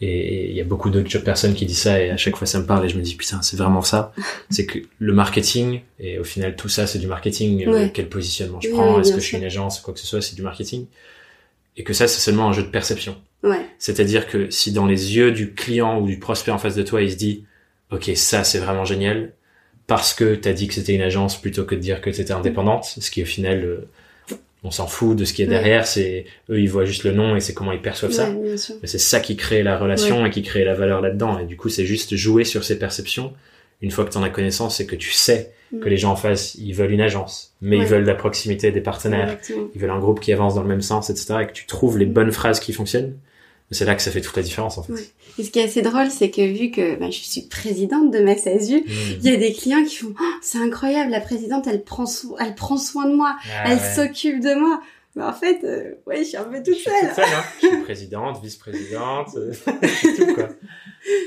A: et il y a beaucoup d'autres personnes qui disent ça et à chaque fois ça me parle et je me dis putain c'est vraiment ça. c'est que le marketing et au final tout ça c'est du marketing. Euh, quel positionnement je prends Est-ce que je suis une agence Quoi que ce soit c'est du marketing. Et que ça c'est seulement un jeu de perception.
B: Ouais.
A: C'est-à-dire que si dans les yeux du client ou du prospect en face de toi il se dit ok ça c'est vraiment génial parce que t'as dit que c'était une agence plutôt que de dire que t'étais indépendante, ce qui au final euh, on s'en fout de ce qui est derrière, c'est eux ils voient juste le nom et c'est comment ils perçoivent ça. Mais c'est ça qui crée la relation et qui crée la valeur là-dedans. Et du coup, c'est juste jouer sur ces perceptions. Une fois que tu en as connaissance et que tu sais mm. que les gens en face, ils veulent une agence, mais ils veulent la proximité des partenaires, ils veulent un groupe qui avance dans le même sens, etc. Et que tu trouves les bonnes phrases qui fonctionnent c'est là que ça fait toute la différence en fait.
B: Et ce qui est assez drôle, c'est que vu que bah, je suis présidente de ma SASU, mmh. il y a des clients qui font oh, c'est incroyable, la présidente elle prend elle prend soin de moi, ah elle s'occupe de moi. Mais en fait, euh, ouais, je suis un peu toute seule.
A: Toute seule hein. je suis présidente, vice-présidente, euh, tout quoi.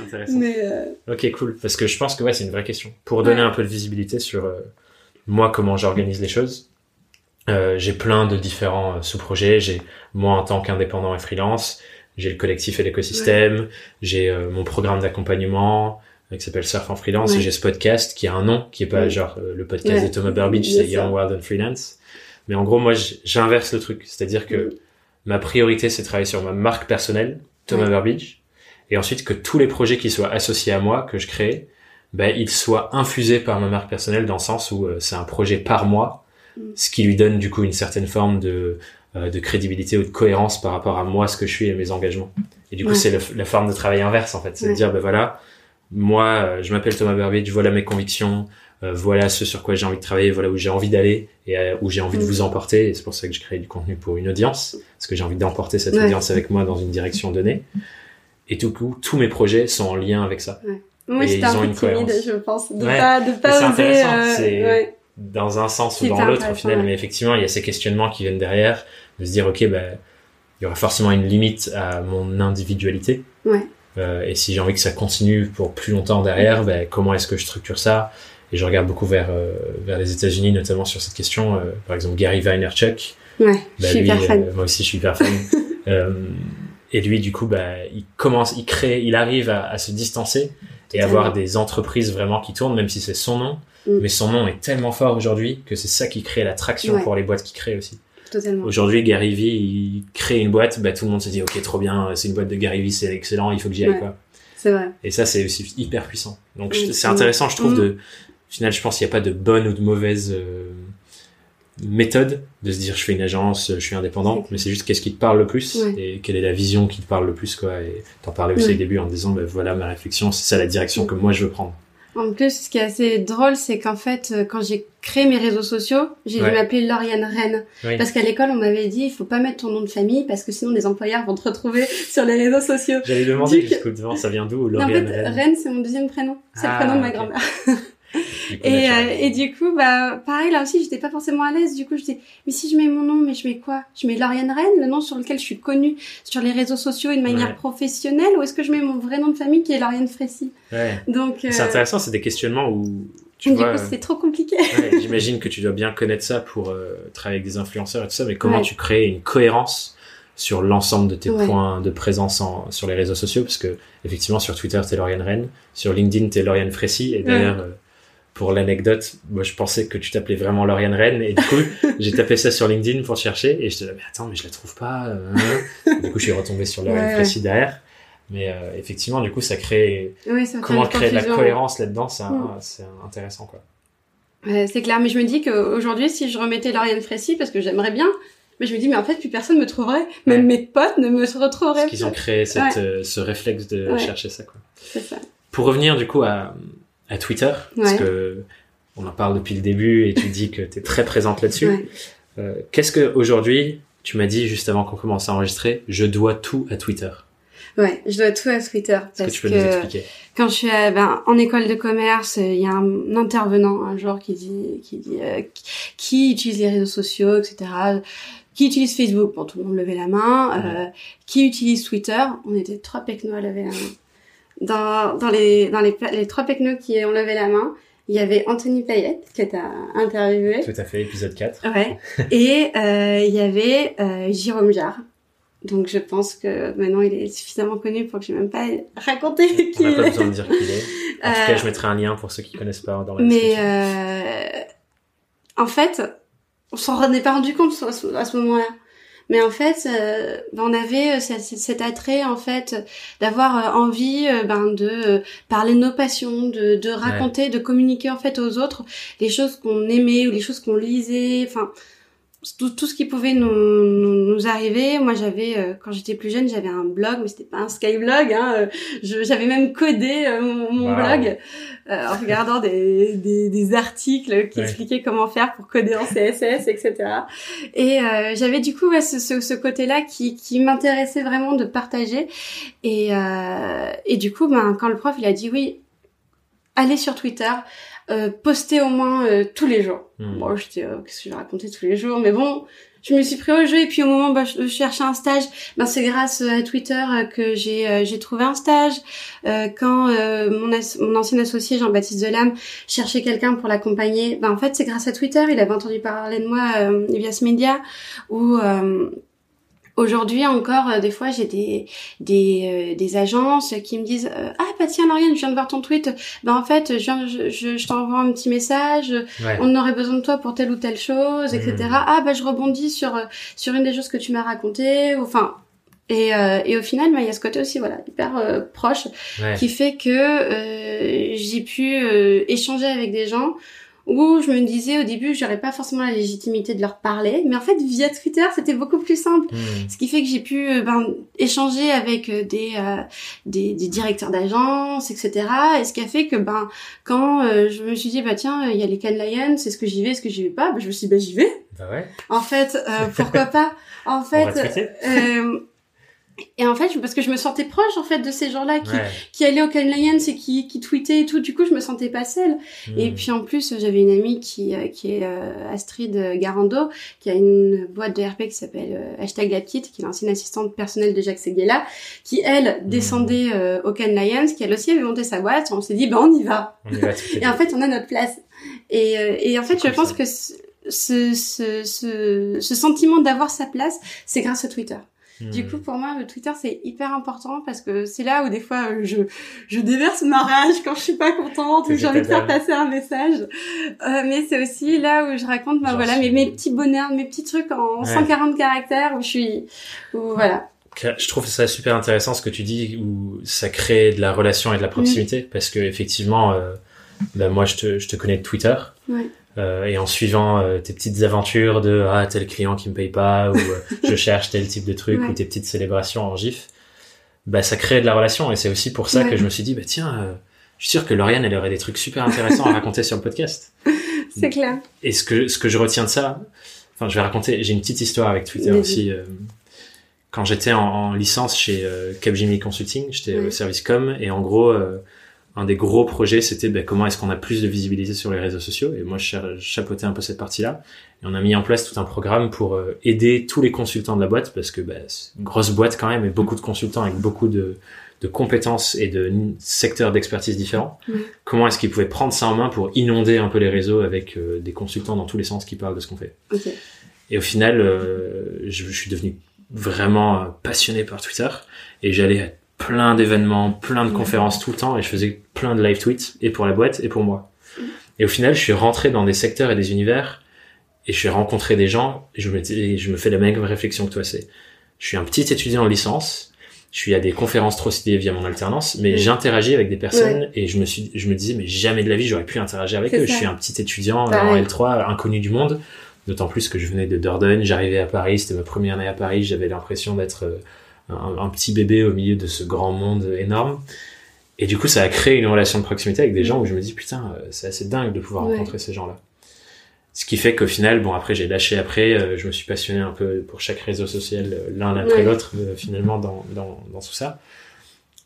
A: Intéressant.
B: Mais euh...
A: Ok, cool. Parce que je pense que ouais, c'est une vraie question. Pour donner un peu de visibilité sur euh, moi comment j'organise les choses. j'ai plein de différents sous-projets. J'ai moi en tant qu'indépendant et freelance j'ai le collectif et l'écosystème, j'ai euh, mon programme d'accompagnement euh, qui s'appelle Surf en freelance et j'ai ce podcast qui a un nom qui est pas genre euh, le podcast de Thomas Burbidge, c'est Young World and Freelance. Mais en gros, moi, j'inverse le truc, c'est-à-dire que ma priorité, c'est de travailler sur ma marque personnelle, Thomas Burbidge, et ensuite que tous les projets qui soient associés à moi, que je crée, ben, ils soient infusés par ma marque personnelle dans le sens où c'est un projet par mois, mm. ce qui lui donne du coup une certaine forme de euh, de crédibilité ou de cohérence par rapport à moi, ce que je suis et mes engagements. Et du coup, c'est la forme de travail inverse, en fait. C'est de dire, ben voilà, moi, euh, je m'appelle Thomas Burbidge, voilà mes convictions, euh, voilà ce sur quoi j'ai envie de travailler, voilà où j'ai envie d'aller et où j'ai envie de vous emporter. Et c'est pour ça que je crée du contenu pour une audience, parce que j'ai envie d'emporter cette audience avec moi dans une direction donnée. Et tout coup, tous mes projets sont en lien avec ça.
B: Moi, j'étais un peu timide, je pense, de pas, de pas oser.
A: Dans un sens ou dans l'autre au final, mais effectivement, il y a ces questionnements qui viennent derrière de se dire ok ben il y aura forcément une limite à mon individualité.
B: Ouais.
A: euh, et si j'ai envie que ça continue pour plus longtemps derrière ben, comment est-ce que je structure ça? Et je regarde beaucoup vers euh, vers les États-Unis notamment sur cette question euh, par exemple Gary Vaynerchuk.
B: Ouais, je suis
A: lui,
B: fan.
A: moi aussi je suis hyper fan. Et lui du coup bah il commence il crée il arrive à, à se distancer et avoir des entreprises vraiment qui tournent même si c'est son nom mm. mais son nom est tellement fort aujourd'hui que c'est ça qui crée l'attraction pour les boîtes qui créent aussi Aujourd'hui, Gary Vee, il crée une boîte, bah, tout le monde se dit, ok, trop bien, c'est une boîte de Gary Vee, c'est excellent, il faut que j'y aille, quoi.
B: C'est vrai.
A: Et ça, c'est aussi hyper puissant. Donc, c'est intéressant, je trouve, de, au final, je pense qu'il n'y a pas de bonne ou de mauvaise, euh, méthode de se dire je fais une agence, je suis indépendant, mais c'est juste qu'est-ce qui te parle le plus et quelle est la vision qui te parle le plus quoi. Et t'en parlais aussi au début en disant ben voilà ma réflexion, c'est ça la direction que moi je veux prendre.
B: En plus, ce qui est assez drôle, c'est qu'en fait, euh, quand j'ai créé mes réseaux sociaux, j'ai dû m'appeler Lauriane Rennes. Parce qu'à l'école, on m'avait dit, il faut pas mettre ton nom de famille parce que sinon les employeurs vont te retrouver sur les réseaux sociaux.
A: J'allais demander jusqu'où ça vient d'où, Lauriane
B: en fait, Rennes, c'est mon deuxième prénom. C'est le ah, prénom de ma grand-mère. et, euh, et du coup, bah, pareil, là aussi, j'étais pas forcément à l'aise. Du coup, je dis, mais si je mets mon nom, mais je mets quoi? Je mets Lauriane Rennes, le nom sur lequel je suis connue sur les réseaux sociaux et de manière professionnelle, ou est-ce que je mets mon vrai nom de famille qui est Lauriane Frécy?
A: Ouais. Donc, c'est euh, intéressant, c'est des questionnements où
B: tu du vois, coup, c'est trop compliqué.
A: ouais, J'imagine que tu dois bien connaître ça pour euh, travailler avec des influenceurs et tout ça, mais comment tu crées une cohérence sur l'ensemble de tes points de présence en, sur les réseaux sociaux? Parce que effectivement sur Twitter t'es Lauriane Rennes sur LinkedIn t'es Lauriane Frécy et d'ailleurs pour l'anecdote, moi je pensais que tu t'appelais vraiment Lauriane Rennes et du coup j'ai tapé ça sur LinkedIn pour chercher et je te disais mais attends mais je la trouve pas. Euh, hein. du coup je suis retombé sur Lauriane ouais, derrière. Mais euh, effectivement du coup ça crée comment créer de la cohérence là-dedans c'est mm. intéressant quoi.
B: c'est clair mais je me dis qu'aujourd'hui si je remettais Lauriane Frécy parce que j'aimerais bien mais je me dis mais en fait plus personne me trouverait même mes potes ne me retrouveraient. Parce
A: qu'ils ont créé cette, euh, ce réflexe de chercher ça quoi. C'est ça. Pour revenir du coup à à Twitter, parce que on en parle depuis le début et tu dis que tu es très présente là-dessus. Euh, Qu'est-ce que aujourd'hui, tu m'as dit juste avant qu'on commence à enregistrer, je dois tout à Twitter?
B: Ouais, je dois tout à Twitter parce que, tu peux nous expliquer? quand je suis ben, en école de commerce, il y a un intervenant un jour qui dit qui dit euh, qui utilise les réseaux sociaux, etc. Qui utilise Facebook Bon, tout le monde levait la main. Euh, qui utilise Twitter On était trois pecnos à lever la main dans, dans, les, dans les, les trois pecnos qui ont levé la main, il y avait Anthony Payette que tu as interviewé.
A: Tout à fait, épisode 4.
B: Ouais. Et euh, il y avait euh, Jérôme Jarre. Donc je pense que maintenant il est suffisamment connu pour que je même pas raconté
A: qui il est. On n'a pas besoin de dire qui il est. En tout cas, je euh, mettrai un lien pour ceux qui connaissent pas dans la
B: Mais euh, en fait, on s'en rendait pas rendu compte à ce moment-là. Mais en fait, euh, on avait euh, cet attrait en fait d'avoir euh, envie ben, de parler de nos passions, de, de raconter, de communiquer en fait aux autres les choses qu'on aimait ou les choses qu'on lisait. Enfin, tout, tout, ce qui pouvait nous, nous, arriver. Moi, j'avais, euh, quand j'étais plus jeune, j'avais un blog, mais c'était pas un skyblog. Hein, euh, j'avais même codé euh, mon, blog en regardant des, des, des articles qui expliquaient comment faire pour coder en CSS, etc. Et j'avais du coup ce, ce, ce côté-là qui, qui m'intéressait vraiment de partager. Et, et du coup, ben, quand le prof il a dit oui, allez sur Twitter, euh, poster au moins euh, tous les jours. Hmm. Bon, je dis, oh, qu'est-ce que je vais raconter tous les jours Mais bon, je me suis pris au jeu et puis au moment où bah, je cherchais un stage, ben c'est grâce à Twitter que j'ai j'ai trouvé un stage. quand mon, mon ancien associé Jean-Baptiste Delam cherchait quelqu'un pour l'accompagner, ben en fait c'est grâce à Twitter. Il avait entendu parler de moi via ce média où Aujourd'hui encore, euh, des fois, j'ai des des, euh, des agences qui me disent euh, ah bah tiens Lauriane, je viens de voir ton tweet. Ben en fait, je je, je, t'envoie un petit message. On aurait besoin de toi pour telle ou telle chose, etc. Mmh. Ah bah je rebondis sur sur une des choses que tu m'as racontées. Enfin, et, et, au final, bah, il y a ce côté aussi, voilà, hyper proche, qui fait que j'ai pu échanger avec des gens où je me disais au début que j'aurais pas forcément la légitimité de leur parler, mais en fait via Twitter c'était beaucoup plus simple, hmm. ce qui fait que j'ai pu euh, ben, échanger avec euh, des, euh, des, des directeurs d'agence, etc. Et ce qui a fait que ben quand je me suis dit bah tiens il y a les Can Lions, c'est ce que j'y vais, est-ce que j'y vais pas, ben, je me suis dit bah j'y vais.
A: Bah ouais.
B: En fait pourquoi pas En fait et en fait, parce que je me sentais proche en fait de ces gens-là qui, qui allaient au Can Lions et qui, qui tweetaient et tout, du coup je me sentais pas seule. Hmm. Et puis en plus, j'avais une amie qui, euh, qui est euh, Astrid Garando, qui a une boîte de RP qui s'appelle euh, Hashtag la Petite, qui est l'ancienne assistante personnelle de Jacques Seguela, qui elle hmm. descendait au Can Lions, qui elle aussi avait monté sa boîte. On s'est dit, ben on y va. On y va et en fait, on a notre place. Et, et en fait, je pense que ce, ce, ce, ce sentiment d'avoir sa place, c'est grâce à Twitter. Du hmm. coup, pour moi, le Twitter, c'est hyper important parce que c'est là où des fois, je, je déverse ma rage quand je suis pas contente ou j'ai envie de faire passer un message. Euh, mais c'est aussi là où je raconte, bah, voilà, mes, mes petits bonheurs, mes petits trucs en 140 caractères où je suis, où, voilà.
A: Je trouve ça super intéressant ce que tu dis où ça crée de la relation et de la proximité parce que effectivement, euh, bah, moi je te, je te connais de Twitter. Ouais. Euh, et en suivant euh, tes petites aventures de ah tel client qui me paye pas ou euh, je cherche tel type de truc ou tes petites célébrations en gif bah ça crée de la relation. Et c'est aussi pour ça que je me suis dit bah tiens je suis sûr que Lauriane elle aurait des trucs super intéressants à raconter sur le podcast
B: c'est clair.
A: Et ce que ce que je retiens de ça enfin je vais raconter j'ai une petite histoire avec Twitter aussi quand j'étais en, licence chez Capgemini Consulting j'étais au service com et en gros un des gros projets, c'était ben, comment est-ce qu'on a plus de visibilité sur les réseaux sociaux? Et moi, je chapeautais un peu cette partie-là. Et on a mis en place tout un programme pour euh, aider tous les consultants de la boîte, parce que ben, c'est une grosse boîte quand même, et beaucoup de consultants avec beaucoup de, de compétences et de secteurs d'expertise différents. Comment est-ce qu'ils pouvaient prendre ça en main pour inonder un peu les réseaux avec euh, des consultants dans tous les sens qui parlent de ce qu'on fait? Et au final, euh, je, je, suis devenu vraiment passionné par Twitter et j'allais plein d'événements, plein de conférences tout le temps et je faisais plein de live tweets et pour la boîte et pour moi. Et au final, je suis rentré dans des secteurs et des univers et je suis rencontré des gens et je me, je me fais la même réflexion que toi, c'est je suis un petit étudiant en licence, je suis à des conférences trop citées via mon alternance, mais j'interagis avec des personnes et je me suis, je me disais, mais jamais de la vie j'aurais pu interagir avec eux. Je suis un petit étudiant en L3, inconnu du monde. D'autant plus que je venais de Dordogne, j'arrivais à Paris, c'était ma première année à Paris, j'avais l'impression d'être un, petit bébé au milieu de ce grand monde énorme. Et du coup, ça a créé une relation de proximité avec des gens où je me dis, putain, euh, c'est assez dingue de pouvoir rencontrer ces gens-là. Ce qui fait qu'au final, bon, après, j'ai lâché après, euh, je me suis passionné un peu pour chaque réseau social, euh, l'un après l'autre, finalement, dans, dans, dans tout ça.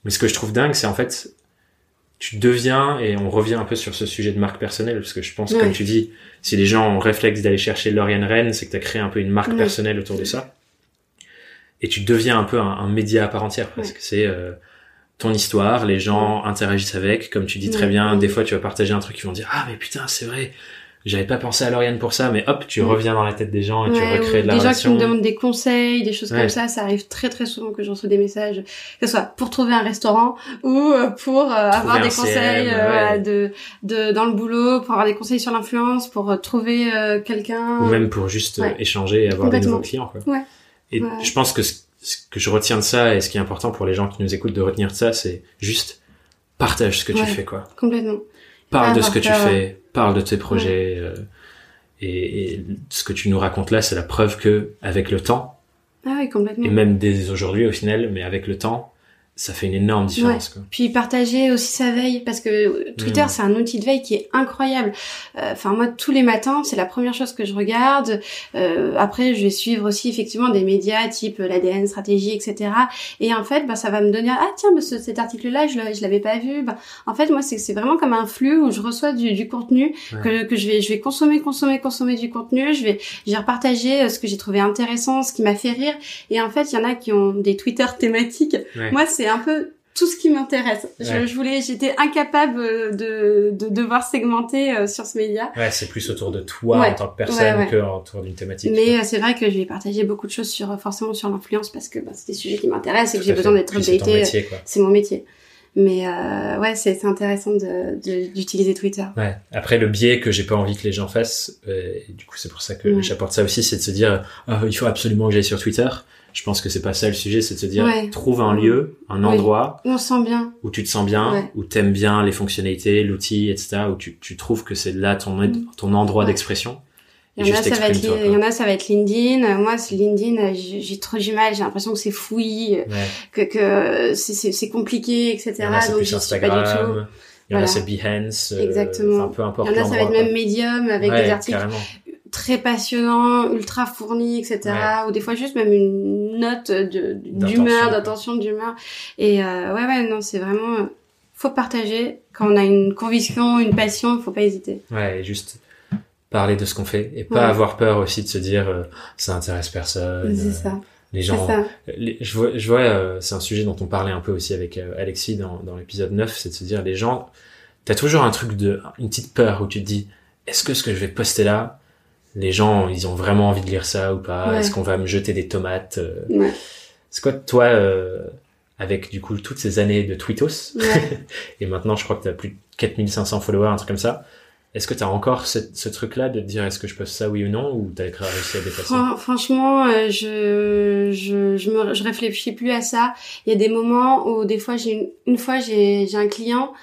A: Mais ce que je trouve dingue, c'est en fait, tu deviens, et on revient un peu sur ce sujet de marque personnelle, parce que je pense, comme tu dis, si les gens ont réflexe d'aller chercher Lauriane Rennes, c'est que tu as créé un peu une marque personnelle autour de ça et tu deviens un peu un, média à part entière presque. C'est euh, ton histoire, les gens interagissent avec, comme tu dis très bien. Des fois, tu vas partager un truc, ils vont dire ah mais putain c'est vrai. J'avais pas pensé à Lauriane pour ça, mais hop, tu reviens dans la tête des gens et tu recrées de la
B: des
A: relation.
B: Des gens qui me demandent des conseils, des choses comme ça, ça arrive très très souvent que j'en reçois des messages, que ce soit pour trouver un restaurant ou euh, pour euh, avoir des conseils de, de dans le boulot, pour avoir des conseils sur l'influence, pour trouver quelqu'un.
A: Ou même pour juste échanger et avoir des nouveaux clients. Quoi. Ouais. Et je pense que ce, que je retiens de ça et ce qui est important pour les gens qui nous écoutent de retenir de ça, c'est juste partage ce que tu fais, quoi.
B: Complètement.
A: Parle de ce que tu fais, parle de tes projets. Euh, et, et, ce que tu nous racontes là, c'est la preuve que avec le temps,
B: ah oui, complètement.
A: et même dès aujourd'hui au final, mais avec le temps, ça fait une énorme différence. Quoi.
B: Puis partager aussi sa veille parce que Twitter mm. c'est un outil de veille qui est incroyable. Euh, enfin moi tous les matins c'est la première chose que je regarde. Euh, après je vais suivre aussi effectivement des médias type l'ADN stratégie etc. Et en fait bah ça va me donner ah tiens bah, cet article là je, je l'avais pas vu. Bah, en fait moi c'est c'est vraiment comme un flux où je reçois du, du contenu que, que je vais je vais consommer consommer consommer du contenu. Je vais je vais repartager euh, ce que j'ai trouvé intéressant, ce qui m'a fait rire. Et en fait il y en a qui ont des Twitter thématiques. Moi c'est un peu tout ce qui m'intéresse. Je, voulais, j'étais incapable de, de devoir segmenter euh, sur ce média.
A: Ouais, c'est plus autour de toi en tant que personne que autour d'une thématique.
B: Mais euh, c'est vrai que je vais partager beaucoup de choses sur euh, forcément sur l'influence parce que bah, c'est des sujets qui m'intéressent et que j'ai besoin d'être updaté. C'est mon métier. Mais euh, ouais, c'est intéressant d'utiliser de, Twitter.
A: Ouais. Après, le biais que j'ai pas envie que les gens fassent, et du coup, c'est pour ça que j'apporte ça aussi, c'est de se dire, oh, il faut absolument que j'aille sur Twitter je pense que c'est pas ça le sujet, c'est de se dire trouve un lieu, un endroit
B: où on se sent bien,
A: où tu te sens bien, où t'aimes bien les fonctionnalités, l'outil, etc. Où tu, tu trouves que c'est là ton mm. ton endroit d'expression.
B: Il y, en a, ça va être, il y en a, ça va être LinkedIn. Moi, c'est LinkedIn, j'ai trop du mal. J'ai l'impression que c'est fouillis, que, que c'est compliqué, etc.
A: Il y en a, Donc. Pas du tout. Il y en a, c'est Behance. Euh, Exactement. peu importe.
B: Il y en a, ça va être même Medium avec des articles. Carrément très passionnant, ultra fourni, etc. Ou des fois juste même une note d'humeur, d'attention, d'humeur. Et euh, ouais, ouais, non, c'est vraiment euh, faut partager. Quand on a une conviction, une passion, faut pas hésiter.
A: Ouais, juste parler de ce qu'on fait et pas avoir peur aussi de se dire euh, ça intéresse personne.
B: C'est ça.
A: Les gens, je vois, je vois c'est un sujet dont on parlait un peu aussi avec Alexis dans, dans l'épisode 9, c'est de se dire les gens, t'as toujours un truc de, une petite peur où tu te dis, est-ce que ce que je vais poster là, les gens, ils ont vraiment envie de lire ça ou pas? Est-ce qu'on va me jeter des tomates euh? C'est quoi, toi, euh, avec du coup toutes ces années de tweetos, et maintenant je crois que tu as plus de 4500 followers, un truc comme ça, est-ce que tu as encore ce, truc-là de te dire est-ce que je poste ça oui ou non, ou tu as réussi à dépasser?
B: Franchement, euh, je, je, je, me, je réfléchis plus à ça. Il y a des moments où des fois, j'ai une, une fois, j'ai un client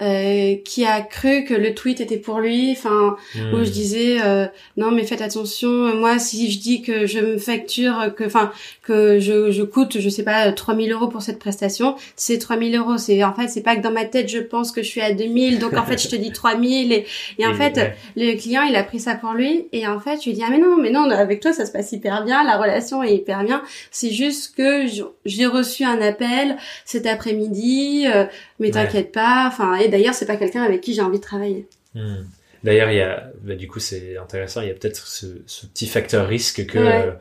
B: euh, qui a cru que le tweet était pour lui, enfin où je
A: Hmm.
B: disais euh, non mais faites attention, moi si je dis que je me facture, que enfin que je, je coûte je sais pas 3000 euros pour cette prestation, c'est 3000 euros, c'est en fait c'est pas que dans ma tête je pense que je suis à 2000, donc en fait je te dis 3000 et, et en fait
A: ouais.
B: le client il a pris ça pour lui et en fait je lui dit ah mais non mais non avec toi ça se passe hyper bien, la relation est hyper bien, c'est juste que j'ai reçu un appel cet après-midi, euh, mais
A: Ouais.
B: t'inquiète pas, enfin et d'ailleurs c'est pas quelqu'un avec qui j'ai envie de travailler.
A: Hmm. D'ailleurs, il y a, bah, du coup, c'est intéressant. Il y a peut-être ce, ce petit facteur risque que
B: Ouais.
A: euh,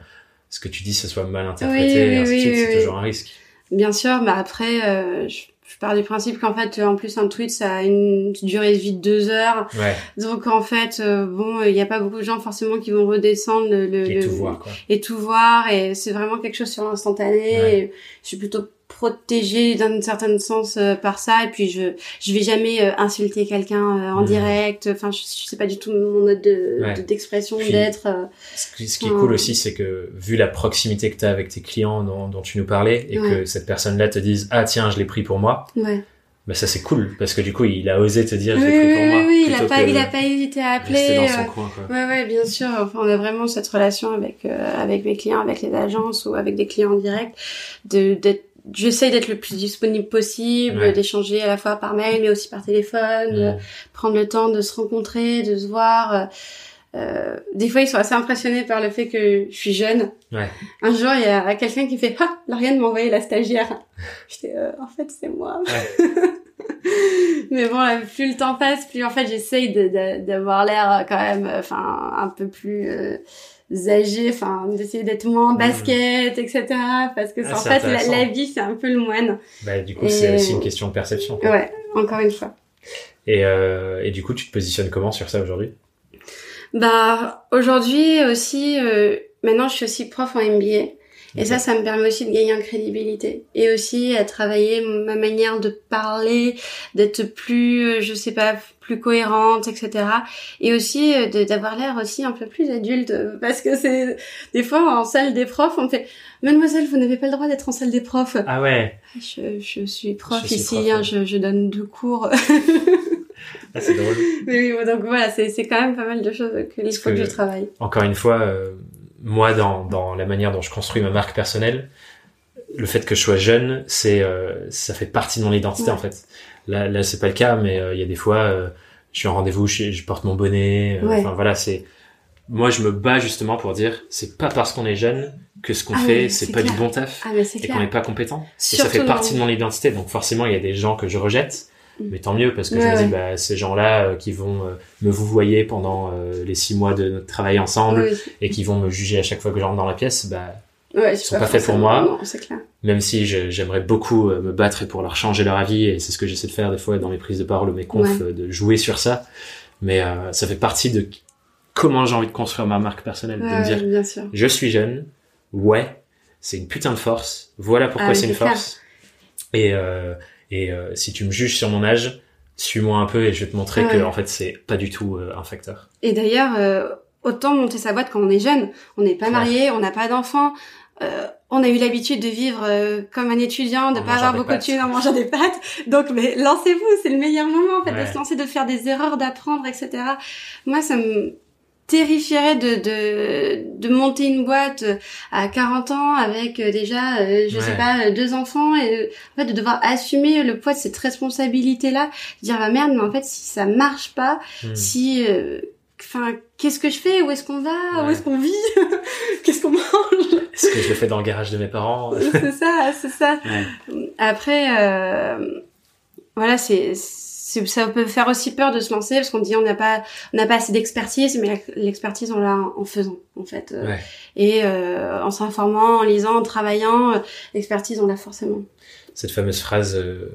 A: ce que tu dis, ce soit mal interprété,
B: Oui, oui,
A: et ainsi de
B: oui,
A: suite.
B: oui,
A: c'est toujours un risque.
B: Bien sûr, mais après, euh, je, je pars du principe qu'en fait, en plus, un tweet, ça a une durée de vie de deux heures.
A: Ouais.
B: Donc, en fait, euh, bon, il n'y a pas beaucoup de gens forcément qui vont redescendre le, le-
A: Et
B: le-
A: tout voir, quoi.
B: et tout voir. Et c'est vraiment quelque chose sur l'instantané.
A: Ouais.
B: Je suis plutôt protégée d'un certain sens euh, par ça. Et puis, je je vais jamais euh, insulter quelqu'un euh, en direct. Enfin, je, je sais pas du tout mon mode de
A: Ouais.
B: d'expression, d'être.
A: Ce qui, ce qui est cool aussi, c'est que vu la proximité que tu as avec tes clients dont, dont tu nous parlais, et
B: Ouais.
A: que cette personne-là te dise Ah, tiens, je l'ai pris pour moi,
B: ouais.
A: bah ça c'est cool, parce que du coup, il a osé te dire
B: Oui,
A: Je
B: oui,
A: l'ai pris pour
B: oui,
A: moi.
B: oui, il a pas, il a pas hésité à appeler.
A: dans son coin, quoi.
B: Ouais, ouais, bien sûr. Enfin, on a vraiment cette relation avec avec mes clients, avec les agences ou avec des clients en direct. De d'être, j'essaye d'être le plus disponible possible,
A: Ouais.
B: d'échanger à la fois par mail, mais aussi par téléphone,
A: Hmm.
B: prendre le temps de se rencontrer, de se voir. euh, euh, des fois, ils sont assez impressionnés par le fait que je suis jeune.
A: Ouais.
B: Un jour, il y a quelqu'un qui fait Ah, Lauriane m'a envoyé la stagiaire. J'étais euh, En fait, c'est moi. Mais bon, là, plus le temps passe, plus en fait, j'essaye de- de- d'avoir l'air euh, quand même, euh, enfin, un peu plus enfin, d'essayer d'être moins
A: Mhm.
B: basket, etc. Parce que
A: Ah,
B: en fait, la, vie, c'est un peu le moine.
A: Bah, du coup,
B: Et-
A: c'est aussi une question de perception. quoi.
B: Ouais, encore une fois.
A: Et, euh, et du coup, tu te positionnes comment sur ça aujourd'hui?
B: Bah, aujourd'hui aussi, euh, maintenant, je suis aussi prof en MBA. Et ça, ça me permet aussi de gagner en crédibilité. Et aussi à travailler ma manière de parler, d'être plus, euh, je sais pas, plus cohérente, etc. Et aussi euh, d'avoir l'air aussi un peu plus adulte. Parce que c'est, des fois, en salle des profs, on me fait, Mademoiselle, vous n'avez pas le droit d'être en salle des profs.
A: Ah ouais,
B: Je, je suis prof
A: Je suis
B: ici,
A: prof,
B: hein,
A: ouais.
B: je, je donne deux cours.
A: ah, c'est drôle.
B: Mais oui, donc voilà, c'est quand même pas mal de choses qu'il faut que...
A: que-
B: je travaille.
A: Encore une fois, euh, moi, dans, dans la manière dont je construis ma marque personnelle, le fait que je sois jeune, c'est euh, ça fait partie de mon identité
B: Ouais.
A: en fait. Là, là, c'est pas le cas, mais euh, il y a des fois, euh, je suis en rendez-vous, je, je porte mon bonnet. euh,
B: Ouais.
A: Enfin voilà, c'est moi, je me bats justement pour dire, c'est pas parce qu'on est jeune que ce qu'on
B: Ah
A: fait, c'est pas
B: clair.
A: du bon taf
B: Ah,
A: et qu'on n'est pas compétent. Et ça fait partie de mon identité. Donc forcément, il y a des gens que je rejette.
B: Mm.
A: Mais tant mieux parce que
B: Ouais,
A: je me dis
B: ouais.
A: bah ces gens-là euh, qui vont euh, me vous voyez pendant euh, les six mois de notre travail ensemble
B: Oui.
A: et qui vont me juger à chaque fois que je rentre dans la pièce, bah
B: Ouais,
A: Ils sont pas faits pour moi.
B: Non, c'est clair.
A: même si j'aimerais beaucoup me battre pour leur changer leur avis et c'est ce que j'essaie de faire des fois dans mes prises de parole ou mes confs de jouer sur ça, mais ça fait partie de comment j'ai envie de construire ma marque personnelle, de me dire
B: bien sûr.
A: je suis jeune, ouais, c'est une putain de force, voilà pourquoi
B: Ah,
A: c'est une
B: clair.
A: force. Et, et euh, si tu me juges sur mon âge, suis-moi un peu et je vais te montrer que
B: Ouais.
A: en fait c'est pas du tout euh, un facteur.
B: Et d'ailleurs, euh, autant monter sa boîte quand on est jeune. On n'est pas
A: Ouais.
B: marié, on n'a pas d'enfants. Euh, on a eu l'habitude de vivre euh, comme un étudiant, de
A: En
B: pas avoir beaucoup de thunes en mangeant des pâtes. Donc, mais lancez-vous, c'est le meilleur moment en fait
A: Ouais.
B: de se lancer, de faire des erreurs, d'apprendre, etc. Moi, ça me terrifierait de, de, de monter une boîte euh, à 40 ans avec euh, déjà, euh, je sais
A: Ouais.
B: pas, euh, deux enfants et en fait de devoir assumer le poids de cette responsabilité-là? Dire, bah merde, mais en fait, si ça marche pas,
A: Hmm.
B: si euh, enfin qu'est-ce que je fais? Où est-ce qu'on va? Où est-ce qu'on vit? Qu'est-ce qu'on mange?
A: Est-ce que je le fais dans le garage de mes parents
B: c'est ça c'est ça
A: Ouais.
B: après euh, voilà c'est- ça peut faire aussi peur de se lancer parce qu'on dit on n'a pas on n'a pas assez d'expertise mais l'expertise on l'a en faisant en fait Euh,
A: Ouais.
B: et euh, en s'informant en lisant en travaillant euh, l'expertise on l'a forcément
A: Cette fameuse phrase euh,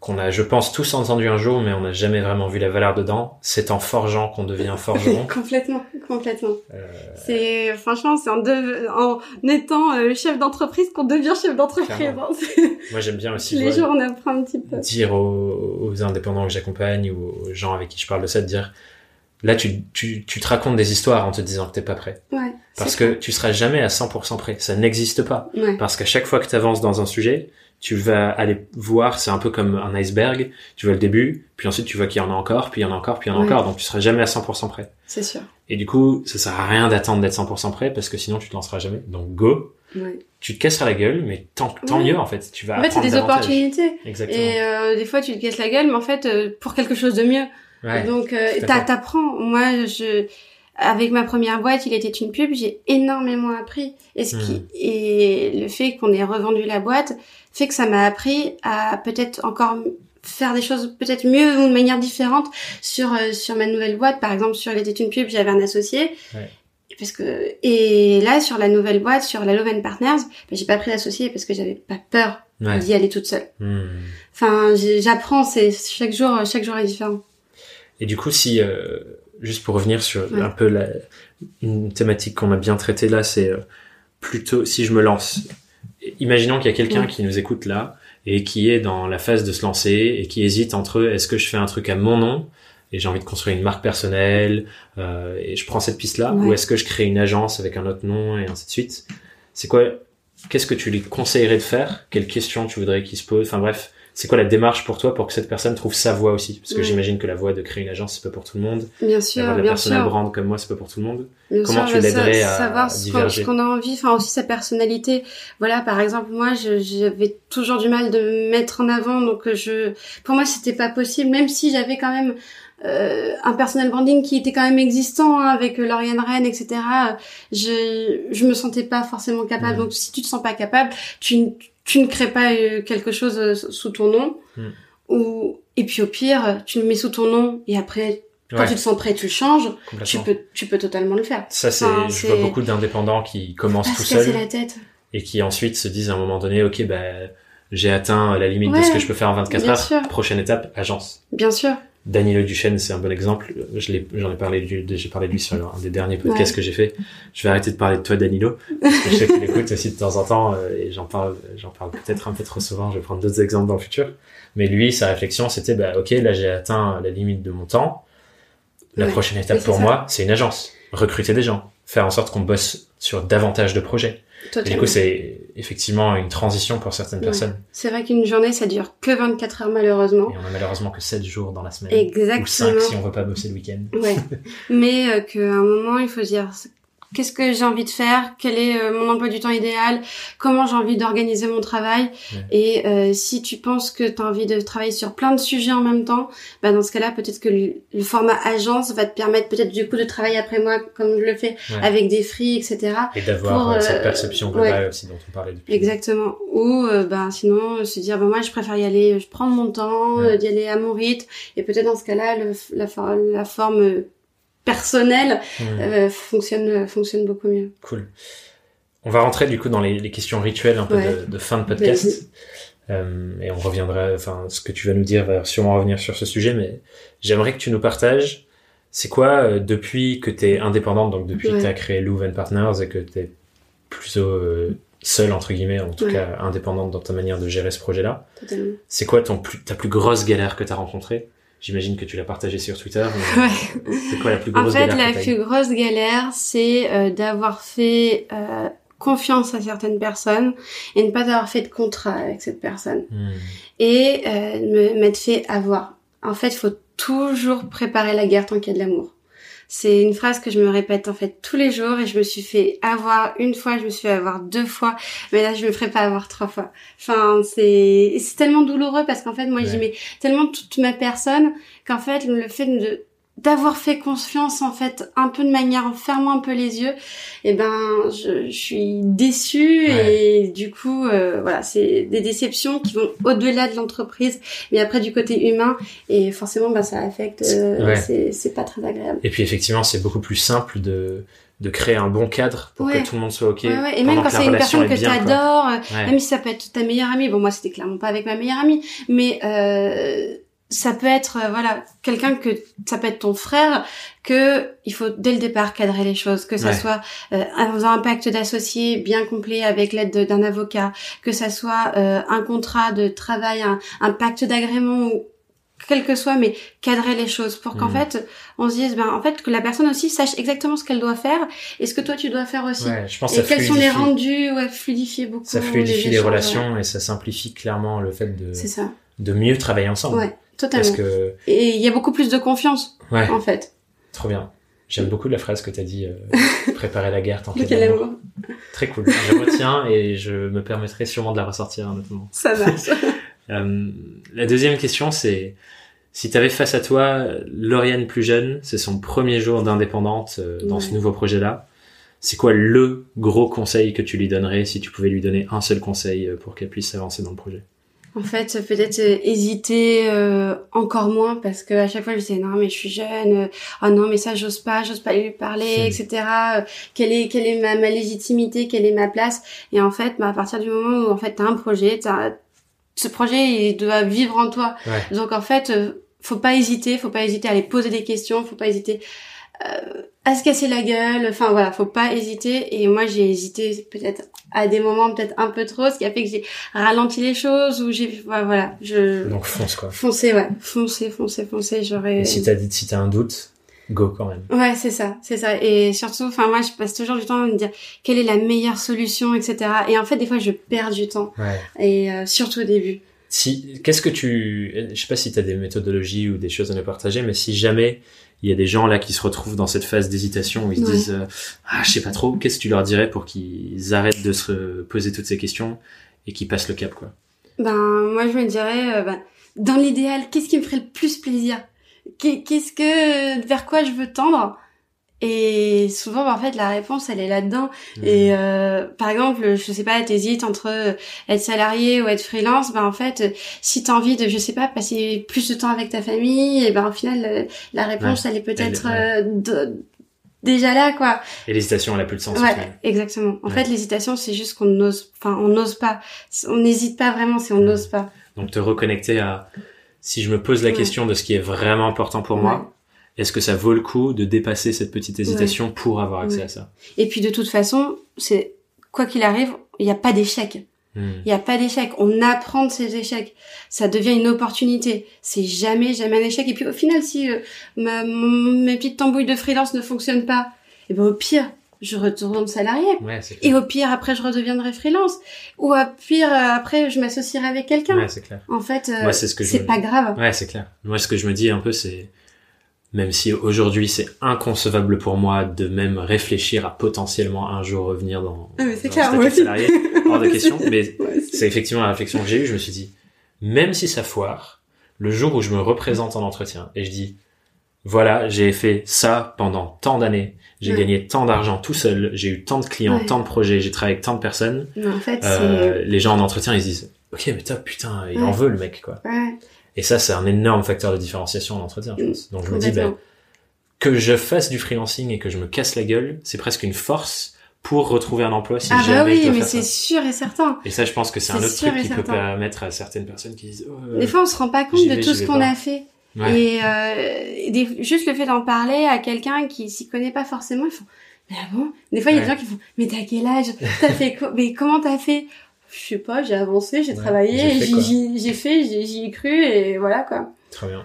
A: qu'on a, je pense, tous entendu un jour, mais on n'a jamais vraiment vu la valeur dedans. C'est en forgeant qu'on devient forgeron.
B: complètement complètement
A: Euh,
B: C'est franchement, c'est en, de- en étant euh, chef d'entreprise qu'on devient chef d'entreprise. Hein.
A: Moi, j'aime bien aussi
B: les jours, on apprend un petit peu.
A: dire aux, aux indépendants que j'accompagne ou aux gens avec qui je parle de ça, de dire là tu, tu, tu te racontes des histoires en te disant que t'es pas prêt.
B: Ouais.
A: Parce que tu seras jamais à 100% prêt. Ça n'existe pas.
B: Ouais.
A: Parce qu'à chaque fois que tu avances dans un sujet, tu vas aller voir, c'est un peu comme un iceberg, tu vois le début, puis ensuite tu vois qu'il y en a encore, puis il y en a encore, puis il y en a encore, donc tu seras jamais à 100% prêt.
B: C'est sûr.
A: Et du coup, ça sert à rien d'attendre d'être 100% prêt parce que sinon tu te lanceras jamais. Donc go.
B: Ouais.
A: Tu te casseras la gueule, mais tant, tant
B: Ouais.
A: mieux en fait. Tu vas
B: En fait, c'est des
A: davantage.
B: opportunités.
A: Exactement.
B: Et euh, des fois, tu te casses la gueule, mais en fait, euh, pour quelque chose de mieux.
A: Ouais.
B: Donc, euh, t'apprends. Moi, je, avec ma première boîte, il était une pub, j'ai énormément appris. Et ce qui,
A: Hmm.
B: et le fait qu'on ait revendu la boîte fait que ça m'a appris à peut-être encore faire des choses peut-être mieux ou de manière différente sur euh, sur ma nouvelle boîte. Par exemple, sur il était une pub, j'avais un associé.
A: Ouais.
B: Parce que et là sur la nouvelle boîte, sur la Love and Partners, ben, j'ai pas pris d'associé parce que j'avais pas peur
A: Ouais.
B: d'y aller toute seule.
A: Hmm.
B: Enfin, j'apprends, c'est chaque jour, chaque jour est différent.
A: Et du coup, si euh, juste pour revenir sur
B: Ouais.
A: un peu la, une thématique qu'on a bien traitée là, c'est euh, plutôt si je me lance. Imaginons qu'il y a quelqu'un
B: Ouais.
A: qui nous écoute là et qui est dans la phase de se lancer et qui hésite entre est-ce que je fais un truc à mon nom et j'ai envie de construire une marque personnelle euh, et je prends cette piste là
B: Ouais.
A: ou est-ce que je crée une agence avec un autre nom et ainsi de suite? C'est quoi Qu'est-ce que tu lui conseillerais de faire? Quelles questions tu voudrais qu'il se pose? Enfin bref, c'est quoi la démarche pour toi pour que cette personne trouve sa voie aussi? Parce que
B: Ouais.
A: j'imagine que la voie de créer une agence, c'est pas pour tout le monde.
B: Bien sûr,
A: de la
B: bien
A: personal
B: sûr.
A: brand comme moi, c'est pas pour tout le monde.
B: Bien
A: Comment
B: sûr,
A: tu l'aiderais à
B: savoir ce qu'on, a envie, enfin aussi sa personnalité. Voilà, par exemple, moi, j'avais toujours du mal de me mettre en avant, donc euh, je, pour moi, c'était pas possible, même si j'avais quand même euh, un personal branding qui était quand même existant hein, avec euh, Lauriane Rennes, etc. Je, je me sentais pas forcément capable.
A: Mhm.
B: Donc, si tu te sens pas capable, tu, tu ne crées pas euh, quelque chose euh, sous ton nom.
A: Mhm.
B: Ou et puis au pire, tu le mets sous ton nom et après, quand
A: Ouais,
B: tu te sens prêt, tu le changes. Tu peux, tu peux totalement le faire.
A: Ça, c'est,
B: Enfin,
A: je vois beaucoup d'indépendants qui commencent tout seuls
B: la tête.
A: et qui ensuite se disent à un moment donné, ok, bah, j'ai atteint la limite de ce que je peux faire en 24
B: bien
A: heures.
B: sûr.
A: Prochaine étape, agence.
B: Bien sûr.
A: Danilo Duchesne, c'est un bon exemple. Je l'ai, j'en ai parlé, j'ai parlé de lui sur un des derniers podcasts
B: Ouais.
A: que j'ai fait. Je vais arrêter de parler de toi, Danilo, parce que je sais qu'il écoute aussi de temps en temps, euh, et j'en parle, j'en parle peut-être un peu trop souvent. Je vais prendre d'autres exemples dans le futur. Mais lui, sa réflexion, c'était, bah, ok, là, j'ai atteint la limite de mon temps. La
B: Ouais.
A: prochaine étape
B: Oui,
A: pour
B: ça.
A: moi, c'est une agence. Recruter des gens. Faire en sorte qu'on bosse sur davantage de projets. Et du coup, c'est effectivement une transition pour certaines
B: Ouais.
A: personnes.
B: C'est vrai qu'une journée, ça dure que 24 heures malheureusement.
A: Et on a malheureusement que 7 jours dans la semaine. Ou 5
B: Exactement.
A: si on veut pas bosser le week-end.
B: Ouais. Mais euh, qu'à un moment, il faut se dire qu'est-ce que j'ai envie de faire, quel est euh, mon emploi du temps idéal, comment j'ai envie d'organiser mon travail?
A: Ouais.
B: Et euh, si tu penses que tu as envie de travailler sur plein de sujets en même temps, bah dans ce cas-là, peut-être que le, le format agence va te permettre peut-être du coup de travailler après moi comme je le fais
A: Ouais.
B: avec des free, etc.
A: Et d'avoir euh, cette
B: euh,
A: perception globale aussi dont on parlait depuis.
B: Exactement. Ou euh, ben sinon se dire ben moi je préfère y aller, je prends mon temps,
A: Ouais.
B: d'y aller à mon rythme et peut-être dans ce cas-là la, for- la forme personnelle
A: Hmm.
B: euh, fonctionne fonctionne beaucoup mieux.
A: Cool. On va rentrer du coup dans les, les questions rituelles un peu
B: Ouais.
A: de, de fin de podcast. Euh, et on reviendra, enfin, ce que tu vas nous dire va sûrement revenir sur ce sujet, mais j'aimerais que tu nous partages, c'est quoi, euh, depuis que tu es indépendante, donc depuis que tu as créé and Partners et que tu es plutôt euh, seule, entre guillemets, en tout
B: Ouais.
A: cas indépendante dans ta manière de gérer ce projet-là, c'est quoi ton plus, ta plus grosse galère que tu as rencontrée? J'imagine que tu l'as partagée sur Twitter.
B: Ouais.
A: C'est quoi la plus
B: En
A: grosse
B: fait,
A: galère
B: la
A: que t'as eue
B: plus grosse galère, c'est euh, d'avoir fait euh, confiance à certaines personnes et ne pas avoir fait de contrat avec cette personne.
A: Hmm.
B: et euh, me m'être fait avoir. En fait, il faut toujours préparer la guerre tant qu'il y a de l'amour. C'est une phrase que je me répète en fait tous les jours et je me suis fait avoir une fois, je me suis fait avoir deux fois, mais là je me ferai pas avoir trois fois. Enfin, c'est c'est tellement douloureux parce qu'en fait moi
A: Ouais.
B: j'y mets tellement toute ma personne qu'en fait le fait de d'avoir fait confiance en fait un peu de manière en fermant un peu les yeux et ben je, je suis déçue et du coup euh, voilà c'est des déceptions qui vont au-delà de l'entreprise mais après du côté humain et forcément ben ça affecte euh,
A: Ouais.
B: c'est pas très agréable
A: Et puis effectivement, c'est beaucoup plus simple de, de créer un bon cadre pour
B: Ouais.
A: que tout le monde soit OK.
B: Ouais, ouais. et même quand c'est une personne que euh,
A: Ouais.
B: même si ça peut être ta meilleure amie bon moi c'était clairement pas avec ma meilleure amie mais euh, ça peut être euh, voilà quelqu'un que ça peut être ton frère que il faut dès le départ cadrer les choses que ça
A: Ouais.
B: soit euh, un, un pacte d'associé bien complet avec l'aide de- d'un avocat que ça soit euh, un contrat de travail un, un pacte d'agrément où quel que soit, mais cadrer les choses pour qu'en
A: Mm.
B: fait, on se dise, ben, en fait, que la personne aussi sache exactement ce qu'elle doit faire et ce que toi tu dois faire aussi.
A: Ouais, je pense
B: Et quels sont les rendus, ouais, fluidifier beaucoup.
A: ça fluidifie les,
B: échanges,
A: relations et ça simplifie clairement le fait de,
B: ça.
A: de mieux travailler ensemble.
B: Ouais, totalement.
A: Parce que,
B: Et il y a beaucoup plus de confiance,
A: ouais,
B: en fait.
A: trop bien. J'aime beaucoup la phrase que t'as dit, euh, préparer la guerre de l'amour.
B: amour.
A: Très cool. Je retiens et je me permettrai sûrement de la ressortir à un autre moment.
B: Ça marche.
A: Euh, la deuxième question, c'est si tu avais face à toi Lauriane plus jeune, c'est son premier jour d'indépendante euh, dans ce nouveau projet-là. C'est quoi le gros conseil que tu lui donnerais si tu pouvais lui donner un seul conseil euh, pour qu'elle puisse avancer dans le projet?
B: En fait, peut-être euh, hésiter euh, encore moins parce que à chaque fois je disais non mais je suis jeune, euh, oh non mais ça j'ose pas, j'ose pas lui parler, etc. Euh, quelle est quelle est ma, ma légitimité, quelle est ma place? Et en fait, bah, à partir du moment où en fait t'as un projet, t'as ce projet il doit vivre en toi.
A: Ouais.
B: Donc en fait, faut pas hésiter, faut pas hésiter à aller poser des questions, faut pas hésiter euh, à se casser la gueule. Enfin voilà, faut pas hésiter. Et moi j'ai hésité peut-être à des moments peut-être un peu trop, ce qui a fait que j'ai ralenti les choses ou j'ai ouais, voilà, je
A: Donc fonce quoi.
B: foncé ouais, foncé, foncé, foncé. J'aurais
A: Et si t'as dit si t'as un doute, go quand même.
B: Ouais, c'est ça, c'est ça. Et surtout, enfin moi, je passe toujours du temps à me dire quelle est la meilleure solution, etc. Et en fait, des fois, je perds du temps.
A: Ouais.
B: Et euh, surtout au début.
A: Si, qu'est-ce que tu, je sais pas si tu as des méthodologies ou des choses à nous partager, mais si jamais il y a des gens là qui se retrouvent dans cette phase d'hésitation où ils se disent, euh, ah, je sais pas trop, qu'est-ce que tu leur dirais pour qu'ils arrêtent de se poser toutes ces questions et qu'ils passent le cap, quoi?
B: Ben moi, je me dirais, euh, ben, dans l'idéal, qu'est-ce qui me ferait le plus plaisir? Qu'est- Qu'est-ce que vers quoi je veux tendre? Et souvent, ben, en fait, la réponse, elle est là-dedans. Et euh, par exemple, je sais pas, t'hésites entre être salarié ou être freelance, ben en fait, si t'as envie de, je sais pas, passer plus de temps avec ta famille, et ben au final, euh, la réponse, elle est peut-être euh, déjà là, quoi.
A: Et l'hésitation, elle a plus de sens.
B: Ouais, exactement. En
A: Ouais.
B: fait, l'hésitation, c'est juste qu'on n'ose, enfin, on n'ose pas. On n'hésite pas vraiment, c'est on n'ose pas.
A: Donc te reconnecter à, si je me pose la question de ce qui est vraiment important pour moi, est-ce que ça vaut le coup de dépasser cette petite hésitation pour avoir accès
B: Ouais.
A: à ça?
B: Et puis de toute façon, c'est quoi qu'il arrive, il n'y a pas d'échec.
A: Hmm.
B: Il n'y a pas d'échec. On apprend de ces échecs. Ça devient une opportunité. C'est jamais, jamais un échec. Et puis au final, si euh, ma, mes petites tambouilles de freelance ne fonctionnent pas, et ben au pire, je retourne salarié.
A: Ouais.
B: Et au pire, après, je redeviendrai freelance. Ou au pire, euh, après, je m'associerai avec quelqu'un.
A: Ouais, c'est clair.
B: En fait, euh,
A: c'est ce que je
B: c'est
A: me-
B: pas grave.
A: Ouais, c'est clair. Moi, ce que je me dis un peu, c'est, même si aujourd'hui c'est inconcevable pour moi de même réfléchir à potentiellement un jour revenir dans,
B: Ah, mais c'est clair,
A: statut salarié, hors de question, mais
B: c'est-
A: effectivement la réflexion que j'ai eue, je me suis dit, même si ça foire, le jour où je me représente en entretien et je dis, voilà, j'ai fait ça pendant tant d'années, j'ai
B: Ouais.
A: gagné tant d'argent tout seul, j'ai eu tant de clients,
B: Ouais.
A: tant de projets, j'ai travaillé avec tant de personnes,
B: Mais en fait,
A: euh, les gens en entretien, ils se disent, ok, mais top, putain, il en veut le mec, quoi. Et ça, c'est un énorme facteur de différenciation en entretien, je
B: Mm,
A: pense. Donc je me dis, ben, que je fasse du freelancing et que je me casse la gueule, c'est presque une force pour retrouver un emploi si
B: ah bah
A: je
B: oui,
A: dois
B: mais c'est sûr et certain.
A: Et ça, je pense que c'est un autre truc qui peut
B: certain.
A: permettre à certaines personnes qui disent, oh,
B: Des fois, on se rend pas compte de
A: vais,
B: tout ce qu'on a fait.
A: ouais.
B: Et euh, des- juste le fait d'en parler à quelqu'un qui s'y connaît pas forcément, ils font mais ah bon? Des fois, il y a des gens qui font mais t'as quel âge? T'as fait quoi? Mais comment t'as fait? Je sais pas, j'ai avancé, j'ai
A: Ouais,
B: travaillé,
A: j'ai fait,
B: j'y- ai cru et voilà quoi.
A: Très bien.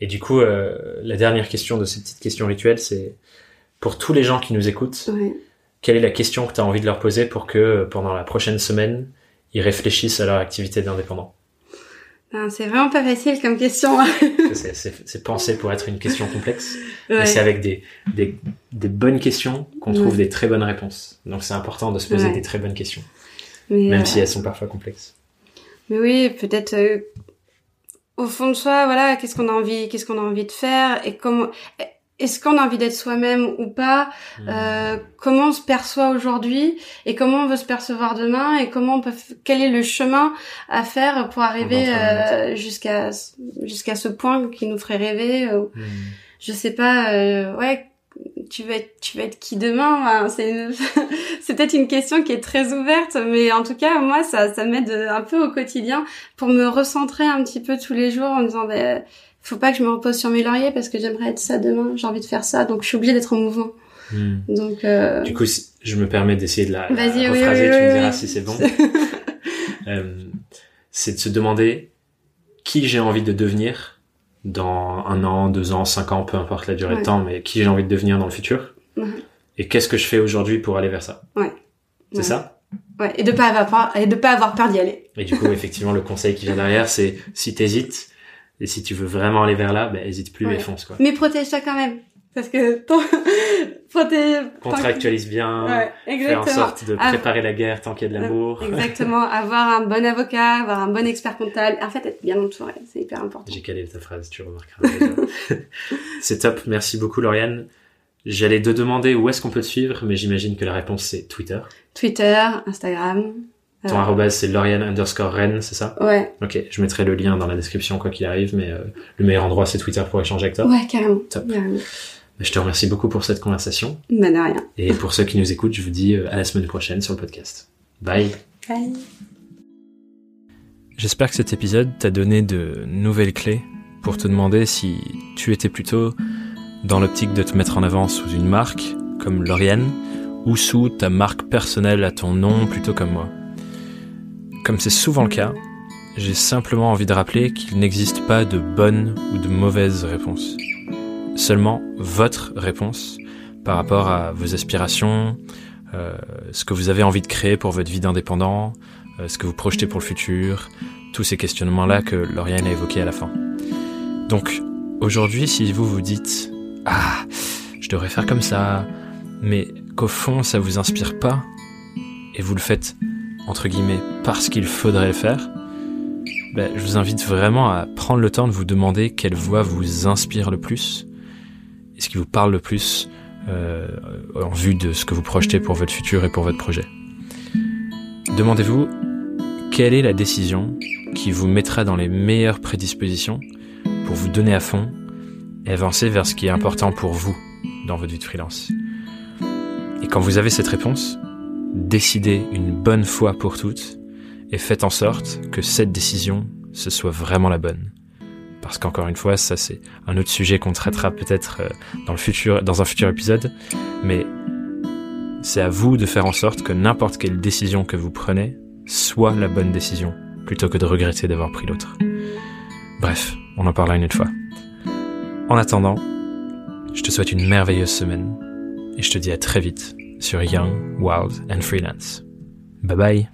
A: Et du coup, euh, la dernière question de ces petites questions rituelles, c'est pour tous les gens qui nous écoutent,
B: Ouais.
A: quelle est la question que tu as envie de leur poser pour que euh, pendant la prochaine semaine, ils réfléchissent à leur activité d'indépendant?
B: Ben, c'est vraiment pas facile comme question. hein.
A: C'est- pensé pour être une question complexe,
B: Ouais.
A: mais c'est avec des, des, des bonnes questions qu'on trouve
B: Ouais.
A: des très bonnes réponses. Donc c'est important de se poser
B: Ouais.
A: des très bonnes questions,
B: Mais,
A: même
B: euh,
A: si elles sont parfois complexes.
B: Mais oui, peut-être euh, au fond de soi, voilà, qu'est-ce qu'on a envie, qu'est-ce qu'on a envie de faire et comment est-ce qu'on a envie d'être soi-même ou pas euh, Comment on se perçoit aujourd'hui et comment on veut se percevoir demain et comment on peut quel est le chemin à faire pour arriver euh, jusqu'à jusqu'à ce point qui nous ferait rêver euh,
A: Hmm.
B: je sais pas euh, ouais tu vas être tu vas être qui demain c'est une- c'est peut-être une question qui est très ouverte mais en tout cas moi ça ça m'aide un peu au quotidien pour me recentrer un petit peu tous les jours en me disant ben faut pas que je me repose sur mes lauriers parce que j'aimerais être ça demain j'ai envie de faire ça donc je suis obligée d'être en mouvement
A: Hmm.
B: donc euh,
A: Du coup, je me permets d'essayer de la, la
B: Vas-y, oui,
A: rephraser,
B: oui,
A: tu me
B: oui,
A: diras
B: oui.
A: si c'est bon. Euh, c'est de se demander qui j'ai envie de devenir dans un an, deux ans, cinq ans, peu importe la durée de temps, mais qui j'ai envie de devenir dans le futur. Et qu'est-ce que je fais aujourd'hui pour aller vers ça
B: Ouais.
A: C'est ça
B: Ouais, et de pas avoir peur, et de pas avoir peur d'y aller.
A: Et du coup, effectivement, le conseil qui vient derrière, c'est si t'hésites, et si tu veux vraiment aller vers là, ben, hésite plus et fonce, quoi.
B: Mais protège-toi quand même. Parce que ton...
A: Contractualise bien. Ouais, exactement. Fais en sorte de préparer la guerre tant qu'il y a de l'amour.
B: Exactement. avoir un bon avocat, avoir un bon expert comptable. En fait, être bien entouré, c'est hyper important.
A: J'ai calé ta phrase, tu remarqueras. c'est top. Merci beaucoup, Lauriane. J'allais te demander où est-ce qu'on peut te suivre, mais j'imagine que la réponse c'est Twitter.
B: Twitter, Instagram.
A: Ton euh... arrobase c'est Lauriane underscore Ren, c'est ça?
B: Ouais.
A: Ok, je mettrai le lien dans la description quoi qu'il arrive, mais euh, le meilleur endroit c'est Twitter pour échanger avec toi.
B: Ouais, carrément. Top. Carrément.
A: Je te remercie beaucoup pour cette conversation.
B: Bah, de rien.
A: Et pour ceux qui nous écoutent, je vous dis euh, à la semaine prochaine sur le podcast. Bye.
B: Bye.
A: J'espère que cet épisode t'a donné de nouvelles clés pour te demander si tu étais plutôt dans l'optique de te mettre en avant sous une marque comme Lauriane ou sous ta marque personnelle à ton nom plutôt comme moi. Comme c'est souvent le cas, j'ai simplement envie de rappeler qu'il n'existe pas de bonne ou de mauvaise réponse seulement votre réponse par rapport à vos aspirations, euh, ce que vous avez envie de créer pour votre vie d'indépendant, euh, ce que vous projetez pour le futur, tous ces questionnements-là que Lauriane a évoqués à la fin. Donc, aujourd'hui, si vous vous dites « Ah, je devrais faire comme ça », mais qu'au fond, ça vous inspire pas, et vous le faites, entre guillemets, parce qu'il faudrait le faire, ben, je vous invite vraiment à prendre le temps de vous demander quelle voix vous inspire le plus, ce qui vous parle le plus euh, en vue de ce que vous projetez pour votre futur et pour votre projet. Demandez-vous quelle est la décision qui vous mettra dans les meilleures prédispositions pour vous donner à fond et avancer vers ce qui est important pour vous dans votre vie de freelance. Et quand vous avez cette réponse, décidez une bonne fois pour toutes et faites en sorte que cette décision, ce soit vraiment la bonne parce qu'encore une fois, ça c'est un autre sujet qu'on traitera peut-être euh, dans le futur, dans un futur épisode, mais c'est à vous de faire en sorte que n'importe quelle décision que vous prenez soit la bonne décision, plutôt que de regretter d'avoir pris l'autre. Bref, on en parlera une autre fois. En attendant, je te souhaite une merveilleuse semaine et je te dis à très vite sur Young, Wild and Freelance. Bye bye